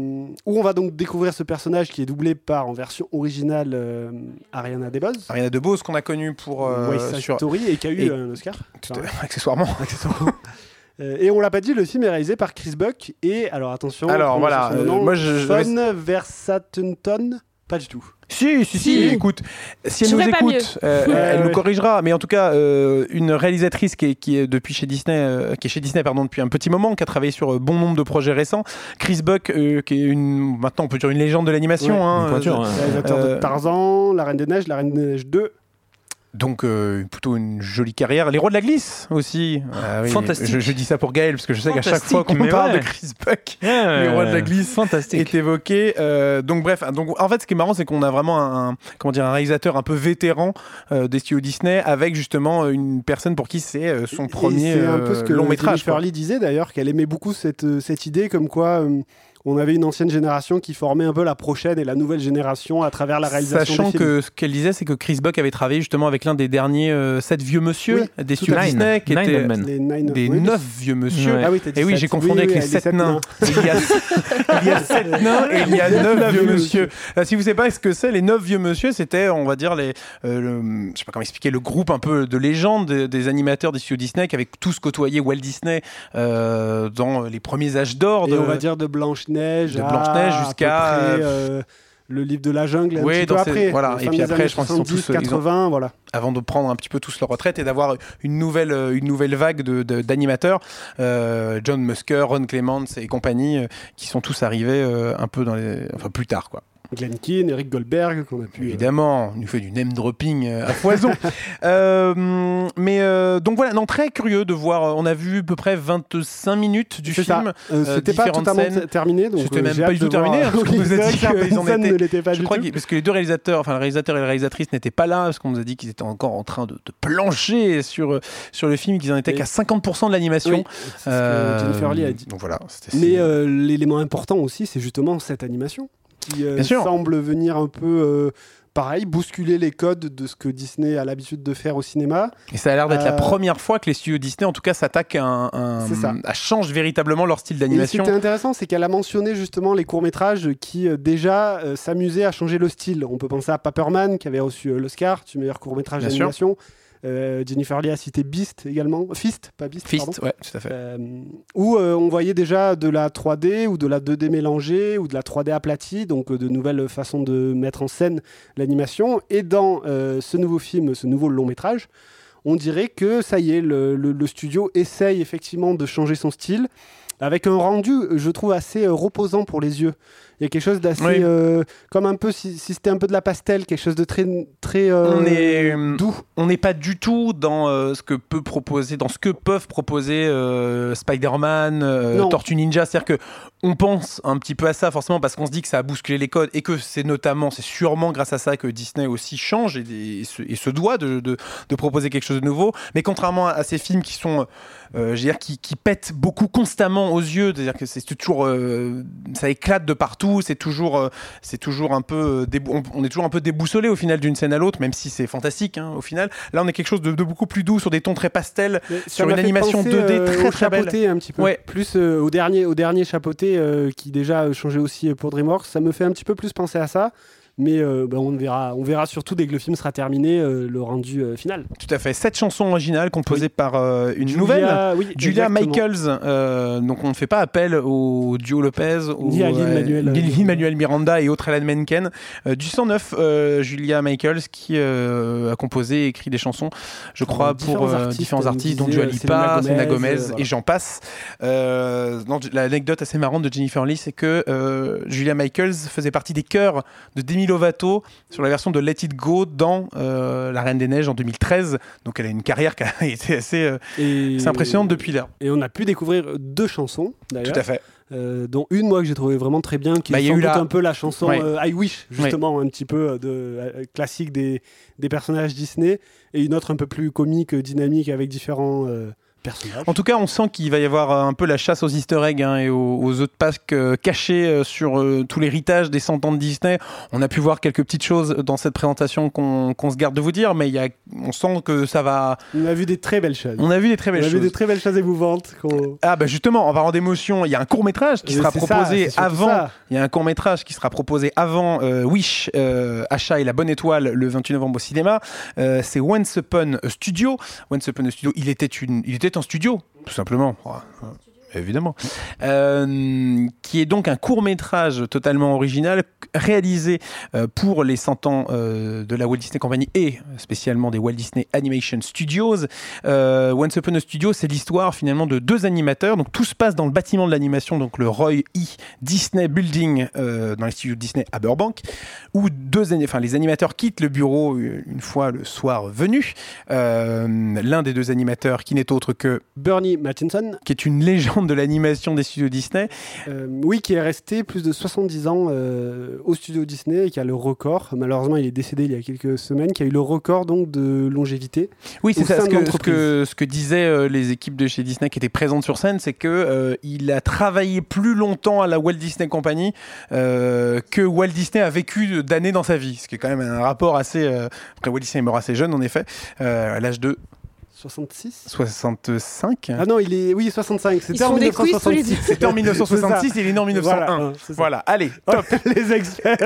B: où on va donc découvrir ce personnage qui est doublé par, en version originale, euh, Ariana DeBose.
A: Ariana DeBose qu'on a connu pour euh, sur
B: Story et qui a eu
A: et-
B: un Oscar.
A: Accessoirement.
B: Accessoirement. Euh, et on l'a pas dit, le film est réalisé par Chris Buck et alors attention.
A: Alors, voilà, euh,
B: nom,
A: moi, je- je-
B: Sean Versatenton, pas du tout.
A: Si, si, si,
B: Si.
A: écoute, si elle nous écoute, euh, elle nous corrigera. Mais en tout cas, euh, une réalisatrice qui est, qui est depuis chez Disney, euh, qui est chez Disney pardon depuis un petit moment, qui a travaillé sur euh, bon nombre de projets récents. Chris Buck, euh, qui est une, maintenant on peut dire une légende de l'animation.
B: Ouais,
A: hein,
C: une pointure,
A: euh,
C: hein.
B: Réalisateur
A: Euh,
B: de Tarzan, La Reine des Neiges, La Reine des Neiges 2.
A: Donc euh, plutôt une jolie carrière. Les rois de la glisse aussi. Ah oui,
C: Fantastique.
A: Je, je dis ça pour Gaël parce que je sais qu'à chaque fois qu'on parle
C: ouais.
A: de Chris Buck,
C: Ouais,
A: les rois de la glisse
C: Fantastique.
A: est évoqué. Euh, donc bref, donc en fait, ce qui est marrant, c'est qu'on a vraiment un, comment dire un réalisateur un peu vétéran euh, des studios Disney avec justement une personne pour qui c'est euh, son premier
B: C'est un peu ce
A: euh,
B: que
A: long métrage.
B: Lee disait d'ailleurs, qu'elle aimait beaucoup cette, euh, cette idée comme quoi euh, on avait une ancienne génération qui formait un peu la prochaine et la nouvelle génération à travers la réalisation
A: Sachant
B: des films.
A: que ce qu'elle disait, c'est que Chris Buck avait travaillé justement avec l'un des derniers euh, sept vieux monsieur
B: Oui,
A: des studios. Disney, qui
C: Nine
A: étaient
C: Men.
B: Les Nine-
A: des
B: oui,
A: neuf vieux monsieur.
C: Ouais.
B: Ah oui, t'as dit
A: Et oui, j'ai confondu
B: Oui,
A: avec
B: oui,
A: les sept
B: sept
A: nains. Il y a, il y a sept nains et il y a neuf vieux monsieur. Euh, si vous savez pas ce que c'est, les neuf vieux monsieur, c'était, on va dire, les, euh, le- je sais pas comment expliquer, le groupe un peu de légende des, des animateurs des studios Disney qui avaient tous côtoyé Walt Disney euh, dans les premiers âges d'or.
B: Et
A: de-
B: on va dire de Blanche-Neige
A: de Blanche-Neige jusqu'à, euh,
B: euh, le livre de la jungle, un
A: Oui,
B: petit peu
A: dans ces-
B: après.
A: voilà. Et puis après, je pense qu'ils sont tous,
B: 70,
A: euh, ont-
B: 80, voilà.
A: avant de prendre un petit peu tous leur retraite et d'avoir une nouvelle, une nouvelle vague de- de- d'animateurs. Euh, John Musker, Ron Clements et compagnie, euh, qui sont tous arrivés euh, un peu dans les... enfin plus tard quoi.
B: Glenn Keane, Eric Goldberg, qu'on a pu. euh,
A: Évidemment, on nous fait du name dropping euh, à foison. Euh, mais euh, donc voilà, non, très curieux de voir. On a vu à peu près 25 minutes du film.
B: Euh, C'était pas totalement
A: scènes.
B: terminé. donc,
A: C'était même pas du tout terminé, hein, parce qu'on nous a dit qu'ils en étaient-
B: pas
A: Je
B: du
A: crois que, parce que les deux réalisateurs, enfin le réalisateur et la réalisatrice n'étaient pas là, parce qu'on nous a dit qu'ils étaient encore en train de, de plancher sur, sur le film, qu'ils en étaient qu'à 50% de l'animation.
B: Oui, ce que Jennifer Lee a dit.
A: Donc voilà.
B: Mais l'élément important aussi, c'est justement cette animation qui euh, semble venir un peu, euh, pareil, bousculer les codes de ce que Disney a l'habitude de faire au cinéma.
A: Et ça a l'air d'être la
B: Euh,
A: première fois que les studios Disney, en tout cas, s'attaquent à, un, un-
B: C'est ça.
A: à change véritablement leur style d'animation.
B: ce qui était intéressant, c'est qu'elle a mentionné justement les courts-métrages qui euh, déjà euh, s'amusaient à changer le style. On peut penser à Paperman qui avait reçu l'Oscar du meilleur court-métrage
A: Bien sûr.
B: d'animation. Euh, Jennifer Lee a cité Beast également. Fist, pas Beast, pardon.
A: Fist, ouais, tout à fait.
B: Euh, où euh, on voyait déjà de la 3D ou de la 2D mélangée ou de la 3D aplatie, donc de nouvelles façons de mettre en scène l'animation. Et dans ce nouveau film, ce nouveau long métrage, on dirait que ça y est, le, le- le studio essaye effectivement de changer son style avec un rendu, je trouve, assez reposant pour les yeux. Il y a quelque chose d'assez.
A: Oui.
B: euh, comme un peu, si, si c'était un peu de la pastel, quelque chose de très, très euh,
A: on est euh,
B: doux.
A: on n'est pas du tout dans euh, ce que peut proposer dans ce que peuvent proposer Spider-Man. Tortue Ninja c'est-à-dire que on pense un petit peu à ça forcément parce qu'on se dit que ça a bousculé les codes et que c'est notamment c'est sûrement grâce à ça que Disney aussi change et, et se, et se doit de, de- de proposer quelque chose de nouveau mais contrairement à, à ces films qui sont je veux dire qui, qui pètent beaucoup constamment aux yeux c'est-à-dire que c'est toujours ça éclate de partout c'est toujours euh, c'est toujours un peu euh, on, on est toujours un peu déboussolé au final d'une scène à l'autre même si c'est fantastique hein, au final là on est quelque chose de, de beaucoup plus doux sur des tons très pastels sur une animation
B: penser,
A: 2D
B: euh,
A: très, très belle.
B: un petit peu.
A: Ouais.
B: Plus euh, au dernier, au dernier chapeauté euh, qui déjà changeait aussi pour DreamWorks. Ça me fait un petit peu plus penser à ça. Mais euh, bah, on verra, on verra surtout dès que le film sera terminé euh, le rendu euh, final.
A: tout à fait sept chansons originales composées par une
B: Julia-
A: nouvelle
B: oui,
A: Julia. Michaels, donc on ne fait pas appel au duo Lopez, au,
B: Ni à
A: euh, Lin-Manuel Miranda et autres Alan Menken. Du 109, euh, Julia Michaels qui a composé et écrit des chansons, je crois, pour différents artistes, dont Dua Lipa,
B: Selena Gomez,
A: et j'en passe. L'anecdote assez marrante de Jennifer Lee, c'est que Julia Michaels faisait partie des chœurs de Demi Lovato sur la version de Let It Go dans euh, La Reine des Neiges en 2013. Donc elle a une carrière qui a été assez, euh,
B: Et,
A: assez impressionnante depuis là.
B: Et on a pu découvrir deux chansons d'ailleurs.
A: Tout à fait.
B: Euh, dont une moi que j'ai trouvé vraiment très bien qui
A: Bah,
B: est sans doute
A: la-
B: un peu la chanson
A: Ouais.
B: euh, I Wish justement un petit peu de euh, classique des, des personnages Disney et une autre un peu plus comique dynamique avec différents
A: En tout cas, on sent qu'il va y avoir un peu la chasse aux easter eggs hein, et aux, de Pâques euh, cachés euh, sur euh, tout l'héritage des 100 ans de Disney. On a pu voir quelques petites choses dans cette présentation qu'on se garde de vous dire, mais il y a, on sent que ça va...
B: on a vu des très belles choses
A: On a vu des très
B: on
A: belles
B: a vu
A: choses.
B: des très belles choses émouvantes
A: Ah bah justement, en parlant d'émotion, il y a un court métrage qui sera
B: ça,
A: proposé avant. Il y a un court métrage qui sera proposé avant Wish, Achat et la bonne étoile le 28 novembre au cinéma. C'est Once Upon a Studio. Once Upon a Studio, il était une, il était un studio, tout simplement. Évidemment, euh, qui est donc un court métrage totalement original réalisé euh, pour les 100 ans euh, de la Walt Disney Company et spécialement des Walt Disney Animation Studios. Once Upon a Studio, c'est l'histoire finalement de deux animateurs. Donc tout se passe dans le bâtiment de l'animation, donc le Roy E. Disney Building dans les studios Disney à Burbank, où deux, enfin, les animateurs quittent le bureau une fois le soir venu. L'un des deux animateurs, qui n'est autre que
B: Bernie Mattinson,
A: qui est une légende de l'animation des studios Disney.
B: euh, oui, qui est resté plus de 70 ans euh, au studio Disney et qui a le record. Malheureusement, il est décédé il y a quelques semaines, qui a eu le record donc de longévité.
A: Oui, c'est ça. Ce que, ce,
B: l'entreprise.
A: que, ce que disaient euh, les équipes de chez Disney qui étaient présentes sur scène, c'est que il a travaillé plus longtemps à la Walt Disney Company que Walt Disney a vécu d'années dans sa vie. Ce qui est quand même un rapport assez. Après, Walt Disney est mort assez jeune, en effet, à l'âge de
B: 66
A: 65.
B: Ah non, il est oui 65. C'était en
D: font des quiz tous les
B: 1966.
A: C'était en 1966,
B: C'est ça.
A: il est né en 1901.
B: Voilà,
A: allez, top.
B: Les experts.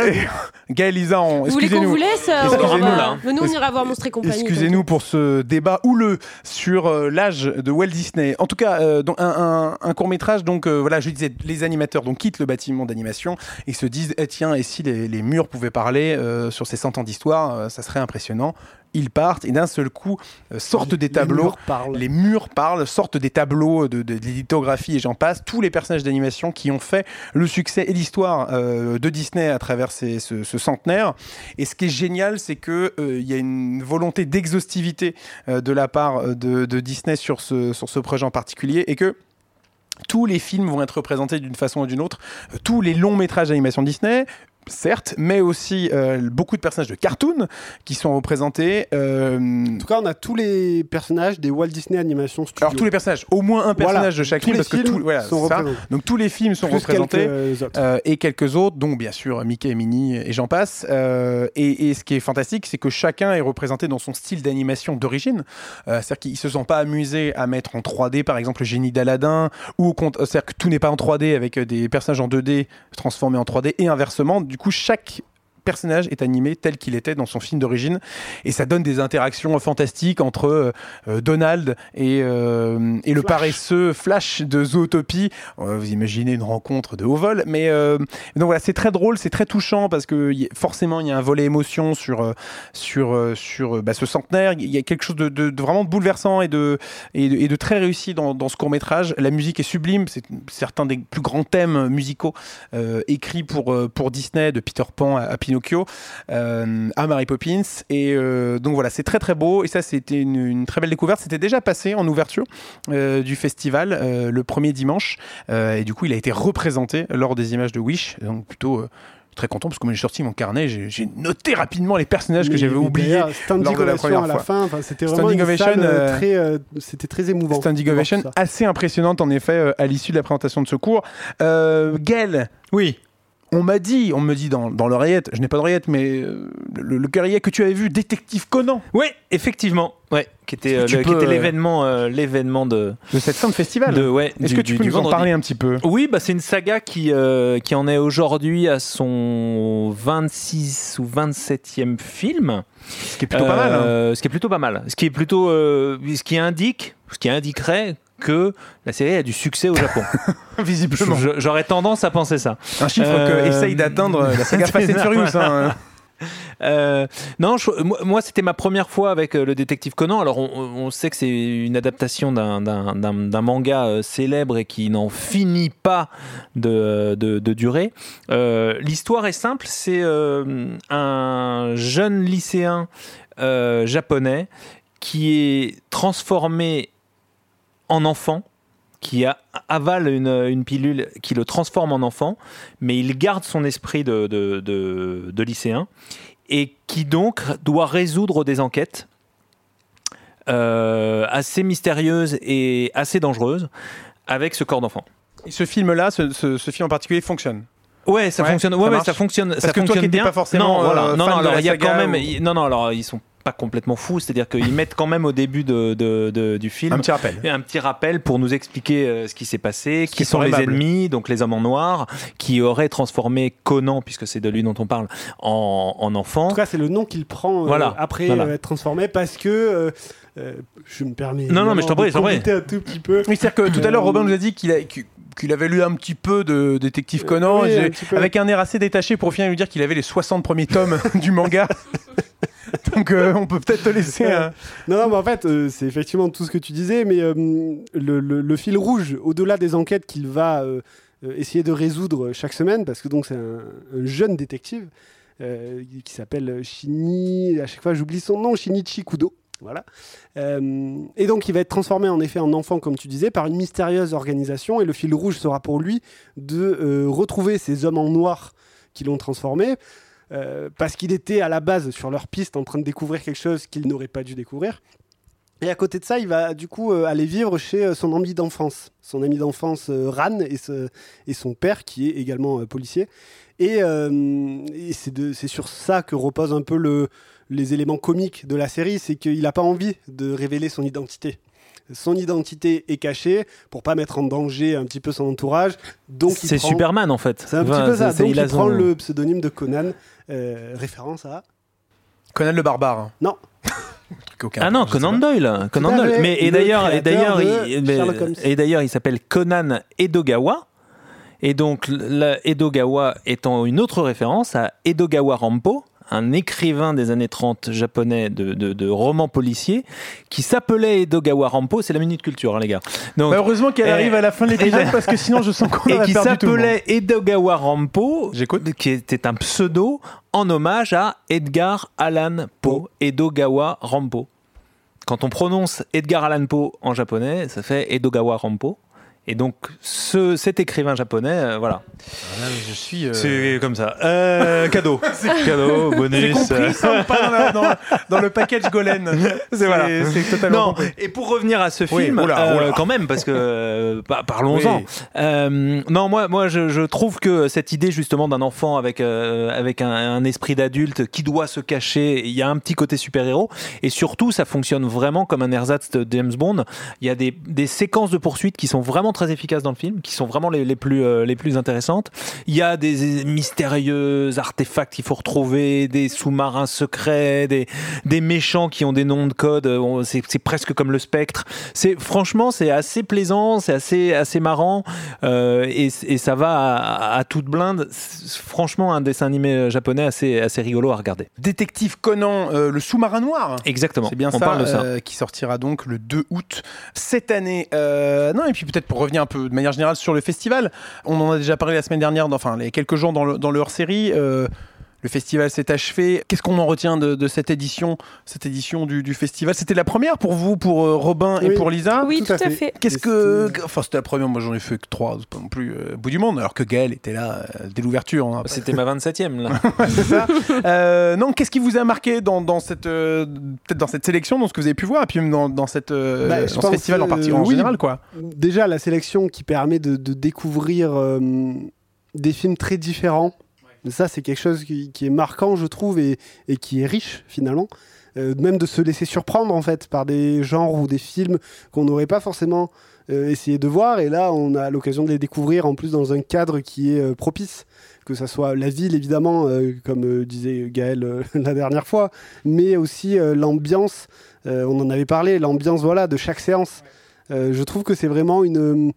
A: Gaël, Lisa, on...
D: Vous voulez qu'on
A: excusez-nous.
D: vous laisse euh, on
A: Excusez-nous,
D: va-
C: là, hein.
D: Nous, on ira voir Monstre et compagnie.
A: Excusez-nous pour ce débat houleux sur euh, l'âge de Walt Disney. En tout cas, euh, donc, un, court métrage. Donc euh, voilà, je disais, les animateurs donc quittent le bâtiment d'animation et se disent, eh, tiens, et si les, les murs pouvaient parler euh, sur ces 100 ans d'histoire, euh, ça serait impressionnant. Ils partent et d'un seul coup euh, sortent des
B: Les
A: tableaux.
B: murs.
A: Les murs parlent, sortent des tableaux de, de, de lithographie et j'en passe. Tous les personnages d'animation qui ont fait le succès et l'histoire euh, de Disney à travers ces- ce, ce centenaire. Et ce qui est génial, c'est que euh, il y a une volonté d'exhaustivité de la part de, de Disney sur ce, sur ce projet en particulier et que tous les films vont être représentés d'une façon ou d'une autre. Tous les longs métrages d'animation Disney, certes, mais aussi euh, beaucoup de personnages de cartoon qui sont représentés. euh,
B: En tout cas, on a tous les personnages des Walt Disney Animation Studios.
A: alors tous les personnages, au moins un
B: Voilà.
A: personnage de chaque
B: Tous
A: film, parce que
B: films
A: tout, voilà,
B: sont
A: c'est ça.
B: représentés.
A: Donc tous les films sont
B: Plus
A: représentés.
B: quelques.
A: Euh, et quelques autres, dont bien sûr Mickey et Minnie et j'en passe. Et, et ce qui est fantastique, c'est que chacun est représenté dans son style d'animation d'origine. C'est-à-dire qu'ils se sont pas amusés à mettre en 3D, par exemple, le génie d'Aladin, ou c'est-à-dire que tout n'est pas en 3D avec des personnages en 2D transformés en 3D et inversement. Du coup, chaque personnage est animé tel qu'il était dans son film d'origine et ça donne des interactions fantastiques entre euh, euh, Donald et, euh, et le
B: Flash.
A: paresseux Flash de Zootopie. Vous imaginez une rencontre de haut vol, mais donc voilà, c'est très drôle, c'est très touchant parce que y- forcément il y a un volet émotion sur sur sur bah, ce centenaire. Il y a quelque chose de, de- de vraiment bouleversant et de et de, et de très réussi dans, dans ce court métrage. La musique est sublime, c'est certains des plus grands thèmes musicaux écrits pour pour Disney, de Peter Pan à, à Pinocchio, euh, à Mary Poppins. Et euh, donc voilà, c'est très très beau. Et ça, c'était une, une très belle découverte. C'était déjà passé en ouverture euh, du festival euh, le premier dimanche. Euh, et du coup, il a été représenté lors des images de Wish. Donc plutôt euh, très content parce que moi j'ai sorti mon carnet, j'ai noté rapidement les personnages que j'avais oubliés. lors de la
B: Ovation
A: première
B: à la
A: fois.
B: fin, enfin, c'était vraiment une
A: Ovation,
B: salle, euh, très, euh, c'était très émouvant.
A: Standing Ovation assez impressionnante en effet euh, à l'issue de la présentation de ce cours. Euh, Gaël,
C: Oui.
A: On m'a dit, on me dit dans, dans l'oreillette, je n'ai pas d'oreillette, mais euh, le, le carrier que tu avais vu, Détective Conan,
C: Oui, effectivement. Ouais, qui était, euh,
A: euh,
C: l'événement, euh, l'événement de,
A: de cette fin de festival.
C: de ouais.
A: Est-ce que tu peux nous en parler un petit peu?
C: Oui, bah c'est une saga qui, qui en est aujourd'hui à son 26 ou 27e film.
A: Ce qui est plutôt pas mal. hein.
C: Ce qui est plutôt pas mal. Ce qui est plutôt, ce qui indique, ce qui indiquerait que la série a du succès au Japon.
A: Visiblement.
C: J'aurais tendance à penser ça.
A: Un chiffre
C: Euh,
A: que essaye d'atteindre la saga Fast and Furious. hein.
C: Euh, non, je- moi, c'était ma première fois avec euh, le détective Conan. Alors, on, on sait que c'est une adaptation d'un- manga euh, célèbre et qui n'en finit pas de, de, de durer. Euh, L'histoire est simple c'est un jeune lycéen japonais qui est transformé en enfant qui a- avale une, une pilule qui le transforme en enfant, mais il garde son esprit de, de, de- de lycéen, et qui donc doit résoudre des enquêtes euh, assez mystérieuses et assez dangereuses avec ce corps d'enfant.
A: Et ce film-là, ce, ce- ce film en particulier fonctionne?
C: Ouais, ça
A: Ouais,
C: fonctionne.
A: ça
C: Ouais,
A: marche?
C: ça fonctionne.
A: Parce
C: ça
A: que toi
C: fonctionne
A: qui étais
C: bien.
A: pas forcément,
C: non, voilà.
A: euh,
C: non, non, alors il y a quand même.
A: ou-
C: Non, non, alors ils sont pas complètement fou, c'est-à-dire qu'ils mettent quand même au début de, de- de- du film
A: Un petit rappel.
C: un petit rappel pour nous expliquer euh, ce qui s'est passé,
A: Ce
C: qui
A: qui sont
C: les ennemis, donc les hommes en noir, qui auraient transformé Conan, puisque c'est de lui dont on parle, en, en enfant.
B: En tout cas, c'est le nom qu'il prend euh,
C: Voilà,
B: après
C: voilà.
B: euh, être transformé parce que euh, euh, je me permets.
C: Non, non, mais je t'en prie,
B: de
C: je t'en prie.
B: compléter un tout petit peu.
A: Oui, c'est-à-dire que tout à l'heure, Robin nous a dit qu'il a- qu'il avait lu un petit peu de Détective Conan,
B: oui, un
A: avec un air assez détaché pour finir lui dire qu'il avait les 60 premiers tomes du manga. Donc euh, on peut peut-être te laisser.
B: Non, non, mais en fait, euh, c'est effectivement tout ce que tu disais, mais euh, le, fil rouge, au-delà des enquêtes qu'il va essayer de résoudre chaque semaine, parce que donc c'est un, un jeune détective qui s'appelle Shini, à chaque fois j'oublie son nom, Shinichi Kudo. Voilà. Et donc il va être transformé en effet en enfant, comme tu disais, par une mystérieuse organisation, et le fil rouge sera pour lui de retrouver ces hommes en noir qui l'ont transformé. Euh, parce qu'il était à la base sur leur piste en train de découvrir quelque chose qu'il n'aurait pas dû découvrir. Et à côté de ça, il va du coup euh, aller vivre chez euh, son ami d'enfance, son ami d'enfance euh, Ran et, ce- et son père qui est également policier. Et, et c'est sur ça que repose un peu le, les éléments comiques de la série, c'est qu'il n'a pas envie de révéler son identité. Son identité est cachée pour pas mettre en danger un petit peu son entourage. Donc il
C: C'est Superman en fait.
B: C'est un
C: Enfin,
B: petit peu ça. Donc
C: il
B: prend le pseudonyme de Conan, référence à
A: Conan le barbare. hein.
B: non
C: Ah non, Conan. Doyle. Conan
B: à
C: Doyle. Mais et
B: le
C: d'ailleurs, et d'ailleurs, et d'ailleurs, il s'appelle Conan Edogawa. Et donc, Edogawa étant une autre référence à Edogawa Rampo, un écrivain des années 30 japonais de, de- de romans policiers, qui s'appelait Edogawa Rampo. C'est la minute culture, hein, les gars. Donc,
A: Bah, heureusement qu'elle
C: Et-
A: arrive à la fin de l'épisode parce que sinon je sens qu'on
C: et qui s'appelait Edogawa Rampo,
A: J'écoute.
C: qui était un pseudo en hommage à Edgar Allan Poe, Edogawa Rampo. Quand on prononce Edgar Allan Poe en japonais, ça fait Edogawa Rampo. Et donc, ce, cet écrivain japonais, euh, voilà.
A: Ah, je suis. euh,
C: C'est comme ça. Euh, cadeau. cadeau, bonus.
A: compris ça ou pas dans, la- dans- dans le package Golen
C: C'est voilà.
A: C'est totalement
C: Non,
A: compris.
C: et pour revenir à ce
A: Oui,
C: film,
A: oula,
C: euh,
A: oula.
C: quand même, parce que bah, parlons-en.
A: Oui.
C: Euh, non, moi, moi, je, je trouve que cette idée justement d'un enfant avec euh, avec un, un esprit d'adulte qui doit se cacher, il y a un petit côté super héros, et surtout, ça fonctionne vraiment comme un ersatz de James Bond. Il y a des, des séquences de poursuite qui sont vraiment très efficaces dans le film, qui sont vraiment les, les plus euh, les plus intéressantes. Il y a des mystérieux artefacts qu'il faut retrouver, des sous-marins secrets, des des méchants qui ont des noms de code. euh, C'est presque comme le spectre. C'est franchement, c'est assez plaisant, c'est assez assez marrant euh, et, et ça va à, à toute blinde. Franchement, un dessin animé japonais assez assez rigolo à regarder.
A: Détective Conan, euh, le sous-marin noir.
C: Exactement.
A: C'est bien
C: on
A: ça,
C: parle de ça.
A: qui sortira donc le 2 août cette année. Non, et puis peut-être pour revenir un peu de manière générale sur le festival, on en a déjà parlé la semaine dernière, enfin les quelques jours dans le, hors-série. euh, le festival s'est achevé. Qu'est-ce qu'on en retient de, de cette édition, cette édition du, du festival? C'était la première pour vous, pour euh, Robin et pour Lisa?
D: Oui, tout, à fait.
A: Qu'est-ce que,
B: c'était-
A: enfin c'était la première. Moi j'en ai fait que trois, c'est pas non plus euh, bout du monde. Alors que Gaël était là euh, dès l'ouverture. hein.
C: C'était ma 27e là.
A: C'est ça. Euh, non, qu'est-ce qui vous a marqué dans, dans cette euh, peut-être dans cette sélection, dans ce que vous avez pu voir, et puis même dans, dans cette euh,
B: Bah,
A: dans ce festival en
B: euh,
A: partie en
B: oui.
A: général quoi.
B: Déjà, la sélection qui permet de, de découvrir euh, des films très différents. Ça, c'est quelque chose qui, qui est marquant, je trouve, et, et qui est riche, finalement. Euh, même de se laisser surprendre, en fait, par des genres ou des films qu'on n'aurait pas forcément euh, essayé de voir. Et là, on a l'occasion de les découvrir, en plus, dans un cadre qui est euh, propice. Que ça soit la ville, évidemment, comme disait Gaël la dernière fois, mais aussi l'ambiance. on en avait parlé, l'ambiance voilà, de chaque séance. Je trouve que c'est vraiment une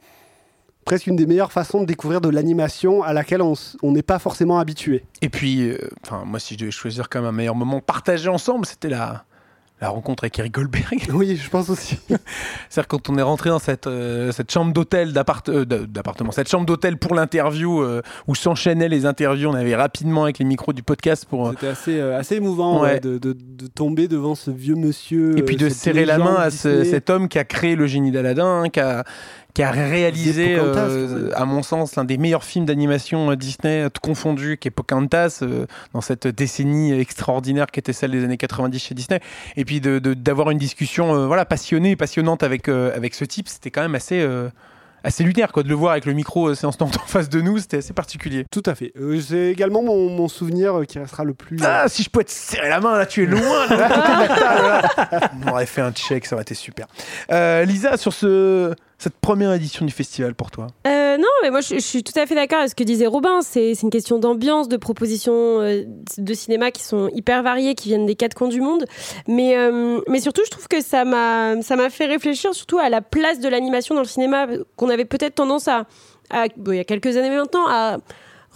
B: presque une des meilleures façons de découvrir de l'animation à laquelle on n'est pas forcément habitué.
A: Et puis, euh, moi si je devais choisir comme un meilleur moment partagé ensemble, c'était la la rencontre avec Eric Goldberg.
B: Oui, je pense aussi.
A: C'est-à-dire quand on est rentré dans cette, euh, cette chambre d'hôtel d'appart- euh, d'appartement, cette chambre d'hôtel pour l'interview euh, où s'enchaînaient les interviews, on avait rapidement avec les micros du podcast pour
B: C'était assez, assez émouvant
A: Ouais.
B: ouais, de, de- de tomber devant ce vieux monsieur.
A: et puis de serrer la main à ce- cet homme qui a créé le génie d'Aladin, hein, qui a qui a réalisé, euh, à mon sens, l'un des meilleurs films d'animation euh, Disney, euh, tout confondu, qui est Pocahontas, euh, dans cette décennie extraordinaire qui était celle des années 90 chez Disney. Et puis de- de- d'avoir une discussion euh, voilà, passionnée, passionnante avec, avec ce type, c'était quand même assez, assez lunaire, quoi, de le voir avec le micro euh, séance en face de nous, c'était assez particulier.
B: Tout à fait. Euh, c'est également mon, mon souvenir euh, qui restera le plus.
A: Ah, si je pouvais te serrer la main, là, tu es loin, là, de de la table, là. On aurait fait un check, ça aurait été super. Lisa, sur ce, cette première édition du festival pour toi?
D: Euh, non, mais moi je, suis tout à fait d'accord avec ce que disait Robin. C'est une question d'ambiance, de propositions euh, de cinéma qui sont hyper variées, qui viennent des quatre coins du monde. Mais, euh, mais surtout, je trouve que ça m'a fait réfléchir surtout à la place de l'animation dans le cinéma qu'on avait peut-être tendance à, il y a quelques années maintenant, à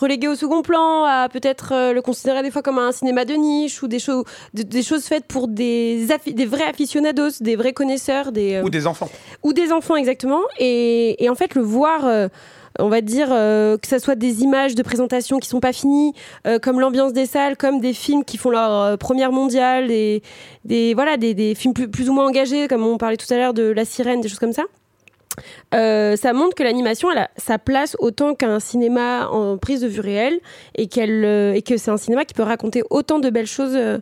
D: reléguer au second plan, à peut-être euh, le considérer des fois comme un cinéma de niche ou des, choses des, choses faites pour des, vrais aficionados, des vrais connaisseurs, des, euh,
A: Ou des enfants
D: ou des enfants exactement. Et, et en fait, le voir, euh, on va dire euh, que ça soit des images de présentation qui sont pas finies, euh, comme l'ambiance des salles, comme des films qui font leur euh, première mondiale, des, des voilà, des, des films plus, plus ou moins engagés, comme on parlait tout à l'heure de La Sirène, des choses comme ça. Euh, ça montre que l'animation elle a sa place autant qu'un cinéma en prise de vue réelle et qu'elle euh, et que c'est un cinéma qui peut raconter autant de belles choses euh,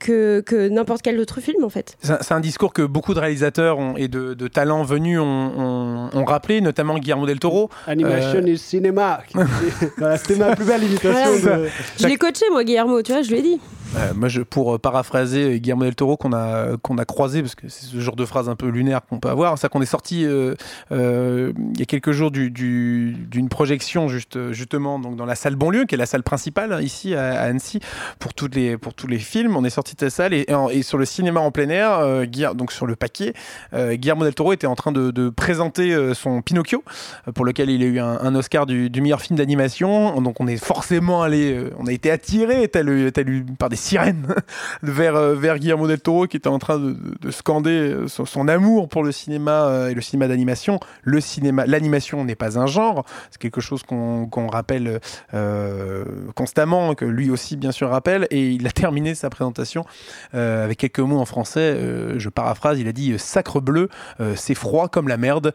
D: que, que n'importe quel autre film en fait.
A: C'est un- discours que beaucoup de réalisateurs ont- et de, de talents venus ont, ont- ont rappelé, notamment Guillermo del Toro.
B: Animation
A: Euh,
B: et cinéma. c'était ma plus belle imitation.
D: Voilà.
B: de-
D: Je l'ai coaché moi Guillermo, tu vois, je lui ai dit.
A: Euh, moi, je, pour euh, paraphraser Guillermo del Toro qu'on a qu'on a croisé parce que c'est ce genre de phrase un peu lunaire qu'on peut avoir, c'est qu'on est sorti euh, euh, il y a quelques jours du- du- d'une projection juste justement donc dans la salle banlieue qui est la salle principale hein, ici à, Annecy pour toutes les pour tous les films. On est sorti de cette salle et, sur le cinéma en plein air, euh, Guilla- donc sur le paquet, euh, Guillermo del Toro était en train de, de présenter euh, son Pinocchio euh, pour lequel il a eu un, Oscar du, du meilleur film d'animation. Donc on est forcément allé, euh, on a été attiré tel, tel par des sirènes vers, euh, vers Guillermo del Toro qui était en train de, de- de scander euh, son, amour pour le cinéma euh, et le cinéma d'animation. Le cinéma, l'animation n'est pas un genre, c'est quelque chose qu'on rappelle constamment, que lui aussi bien sûr rappelle. Et il a terminé sa présentation avec quelques mots en français. je paraphrase, il a dit Sacre bleu, c'est froid comme la merde.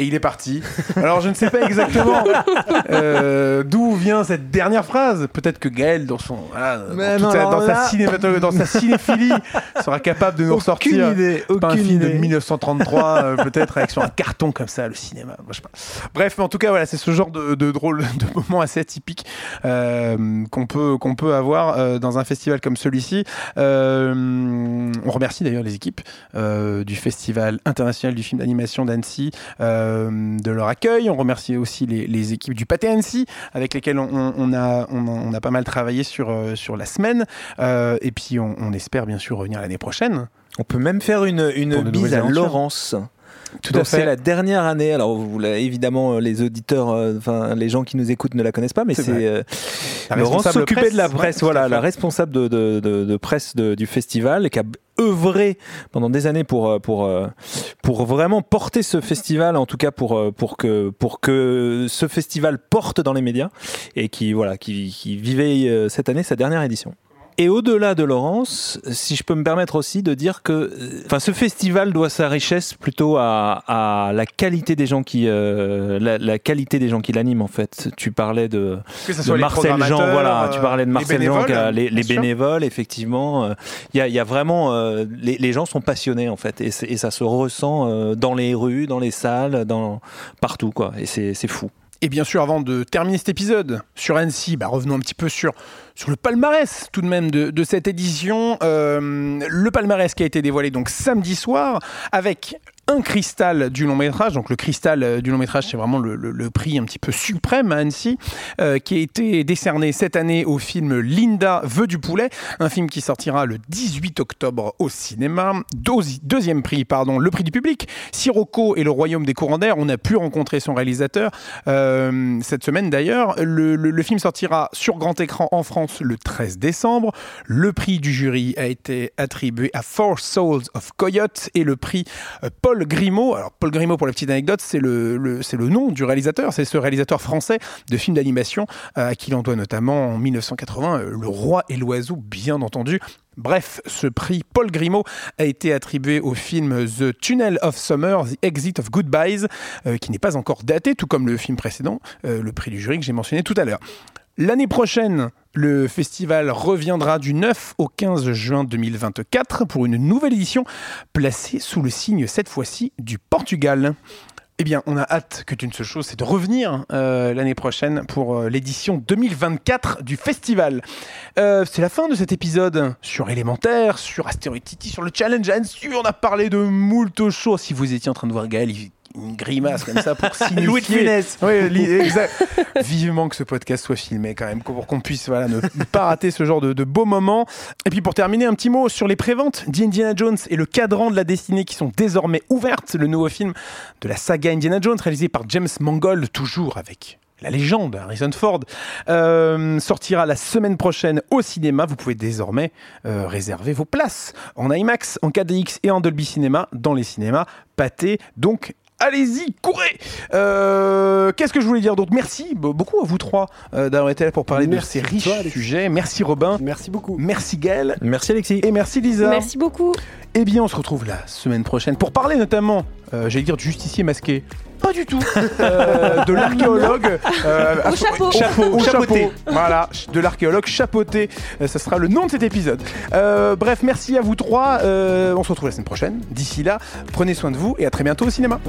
A: Et il est parti. Alors je ne sais pas exactement euh, d'où vient cette dernière phrase. Peut-être que Gaël, dans son voilà, dans,
C: non,
A: sa, dans,
C: là-
A: sa cinémato- dans sa cinéphilie, sera capable de nous
C: Aucune
A: ressortir
C: idée,
A: pas un film de
C: idée.
A: 1933, euh, peut-être avec sur un carton comme ça, le cinéma. Moi, je sais pas. Bref, mais en tout cas, voilà, c'est ce genre de, de drôle, de moment assez atypique euh, qu'on peut qu'on peut avoir dans un festival comme celui-ci. On remercie d'ailleurs les équipes du Festival international du film d'animation d'Annecy euh, de leur accueil. On remercie aussi les, les équipes du Pâté Annecy avec lesquelles on, on- on a, on, a- on a pas mal travaillé sur, euh, sur la semaine. Euh, et puis on, on espère bien sûr revenir l'année prochaine.
C: On peut même faire une, une bise à. Laurence.
A: Tout
C: Donc
A: à fait.
C: C'est la dernière année. Alors, vous évidemment, euh, les auditeurs, euh, enfin, les gens qui nous écoutent ne la connaissent pas, mais
A: C'est
C: euh,
A: La
C: Laurence s'occupait de la presse, voilà, la responsable de, de- de- de presse de- du festival, et qui a œuvré pendant des années pour euh, pour euh, pour vraiment porter ce festival, en tout cas pour euh, pour que pour que ce festival porte dans les médias, et qui voilà, qui, qui vivait cette année sa dernière édition. Et au-delà de Laurence, si je peux me permettre aussi de dire que, euh, enfin, ce festival doit sa richesse plutôt à, à la qualité des gens qui, euh, la, la qualité des gens qui l'animent en fait. Tu parlais de, de Marcel Jean, voilà, tu
A: euh,
C: parlais de
A: les
C: Marcel Jean, les, bénévoles, effectivement. Il y, a, il y a vraiment, euh, les, les gens sont passionnés en fait, et, ça se ressent euh, dans les rues, dans les salles, dans partout quoi, et c'est c'est fou.
A: Et bien sûr, avant de terminer cet épisode sur Annecy, bah, revenons un petit peu sur, sur le palmarès tout de même de, cette édition. Euh, le palmarès qui a été dévoilé donc samedi soir avec un cristal du long métrage. Donc le cristal euh, du long métrage, c'est vraiment le, prix un petit peu suprême à Annecy, euh, qui a été décerné cette année au film Linda veut du poulet, un film qui sortira le 18 octobre au cinéma. Deuxi- deuxième prix, pardon, le prix du public. Sirocco et le Royaume des courants d'air. On a pu rencontrer son réalisateur euh, cette semaine d'ailleurs. Le, le- film sortira sur grand écran en France le 13 décembre. Le prix du jury a été attribué à Four Souls of Coyote et le prix euh, Paul Grimaud. Alors Paul Grimaud, pour la petite anecdote, c'est le, c'est le nom du réalisateur. C'est ce réalisateur français de films d'animation euh, à qui l'on doit notamment en 1980 euh, Le Roi et l'Oiseau, bien entendu. Bref, ce prix Paul Grimaud a été attribué au film The Tunnel of Summer, The Exit of Goodbyes, euh, qui n'est pas encore daté, tout comme le film précédent, le prix du jury que j'ai mentionné tout à l'heure. L'année prochaine, le festival reviendra du 9 au 15 juin 2024 pour une nouvelle édition placée sous le signe cette fois-ci du Portugal. Eh bien, on a hâte que d'une seule chose, c'est de revenir euh, l'année prochaine pour euh, l'édition 2024 du festival. Euh, c'est la fin de cet épisode sur Élémentaire, sur Asteroid City, sur le Challenge Annecy. On a parlé de moult choses. Si vous étiez en train de voir Gaël, il une grimace comme ça pour signifier.
C: Louis de Funès.
A: Oui, exact. Vivement que ce podcast soit filmé quand même, pour qu'on puisse voilà, ne pas rater ce genre de, de beaux moments. Et puis pour terminer, un petit mot sur les préventes d'Indiana Jones et le cadran de la destinée qui sont désormais ouvertes. Le nouveau film de la saga Indiana Jones réalisé par James Mangold, toujours avec la légende Harrison Ford, euh, sortira la semaine prochaine au cinéma. Vous pouvez désormais euh, réserver vos places en IMAX, en 4DX et en Dolby Cinema dans les cinémas pâtés. Donc Allez-y, courez Euh, Qu'est-ce que je voulais dire d'autre Merci be- beaucoup à vous trois euh, d'avoir été là pour parler
B: Merci
A: de ces riches
B: toi,
A: sujets. Merci Robin.
B: Merci beaucoup.
A: Merci Gaël.
C: Merci Alexis.
A: Et merci Lisa.
D: Merci beaucoup.
A: Eh bien, on se retrouve la semaine prochaine pour parler notamment, euh, j'allais dire, du justicier masqué. Pas du tout. Euh, de l'archéologue. euh,
D: Au chapeau.
A: Chapeau.
C: Au
A: Au chapeau.
C: chapeauté.
A: Voilà. De l'archéologue chapeauté. Euh, ça sera le nom de cet épisode. Euh, bref, merci à vous trois. Euh, on se retrouve la semaine prochaine. D'ici là, prenez soin de vous et à très bientôt au cinéma.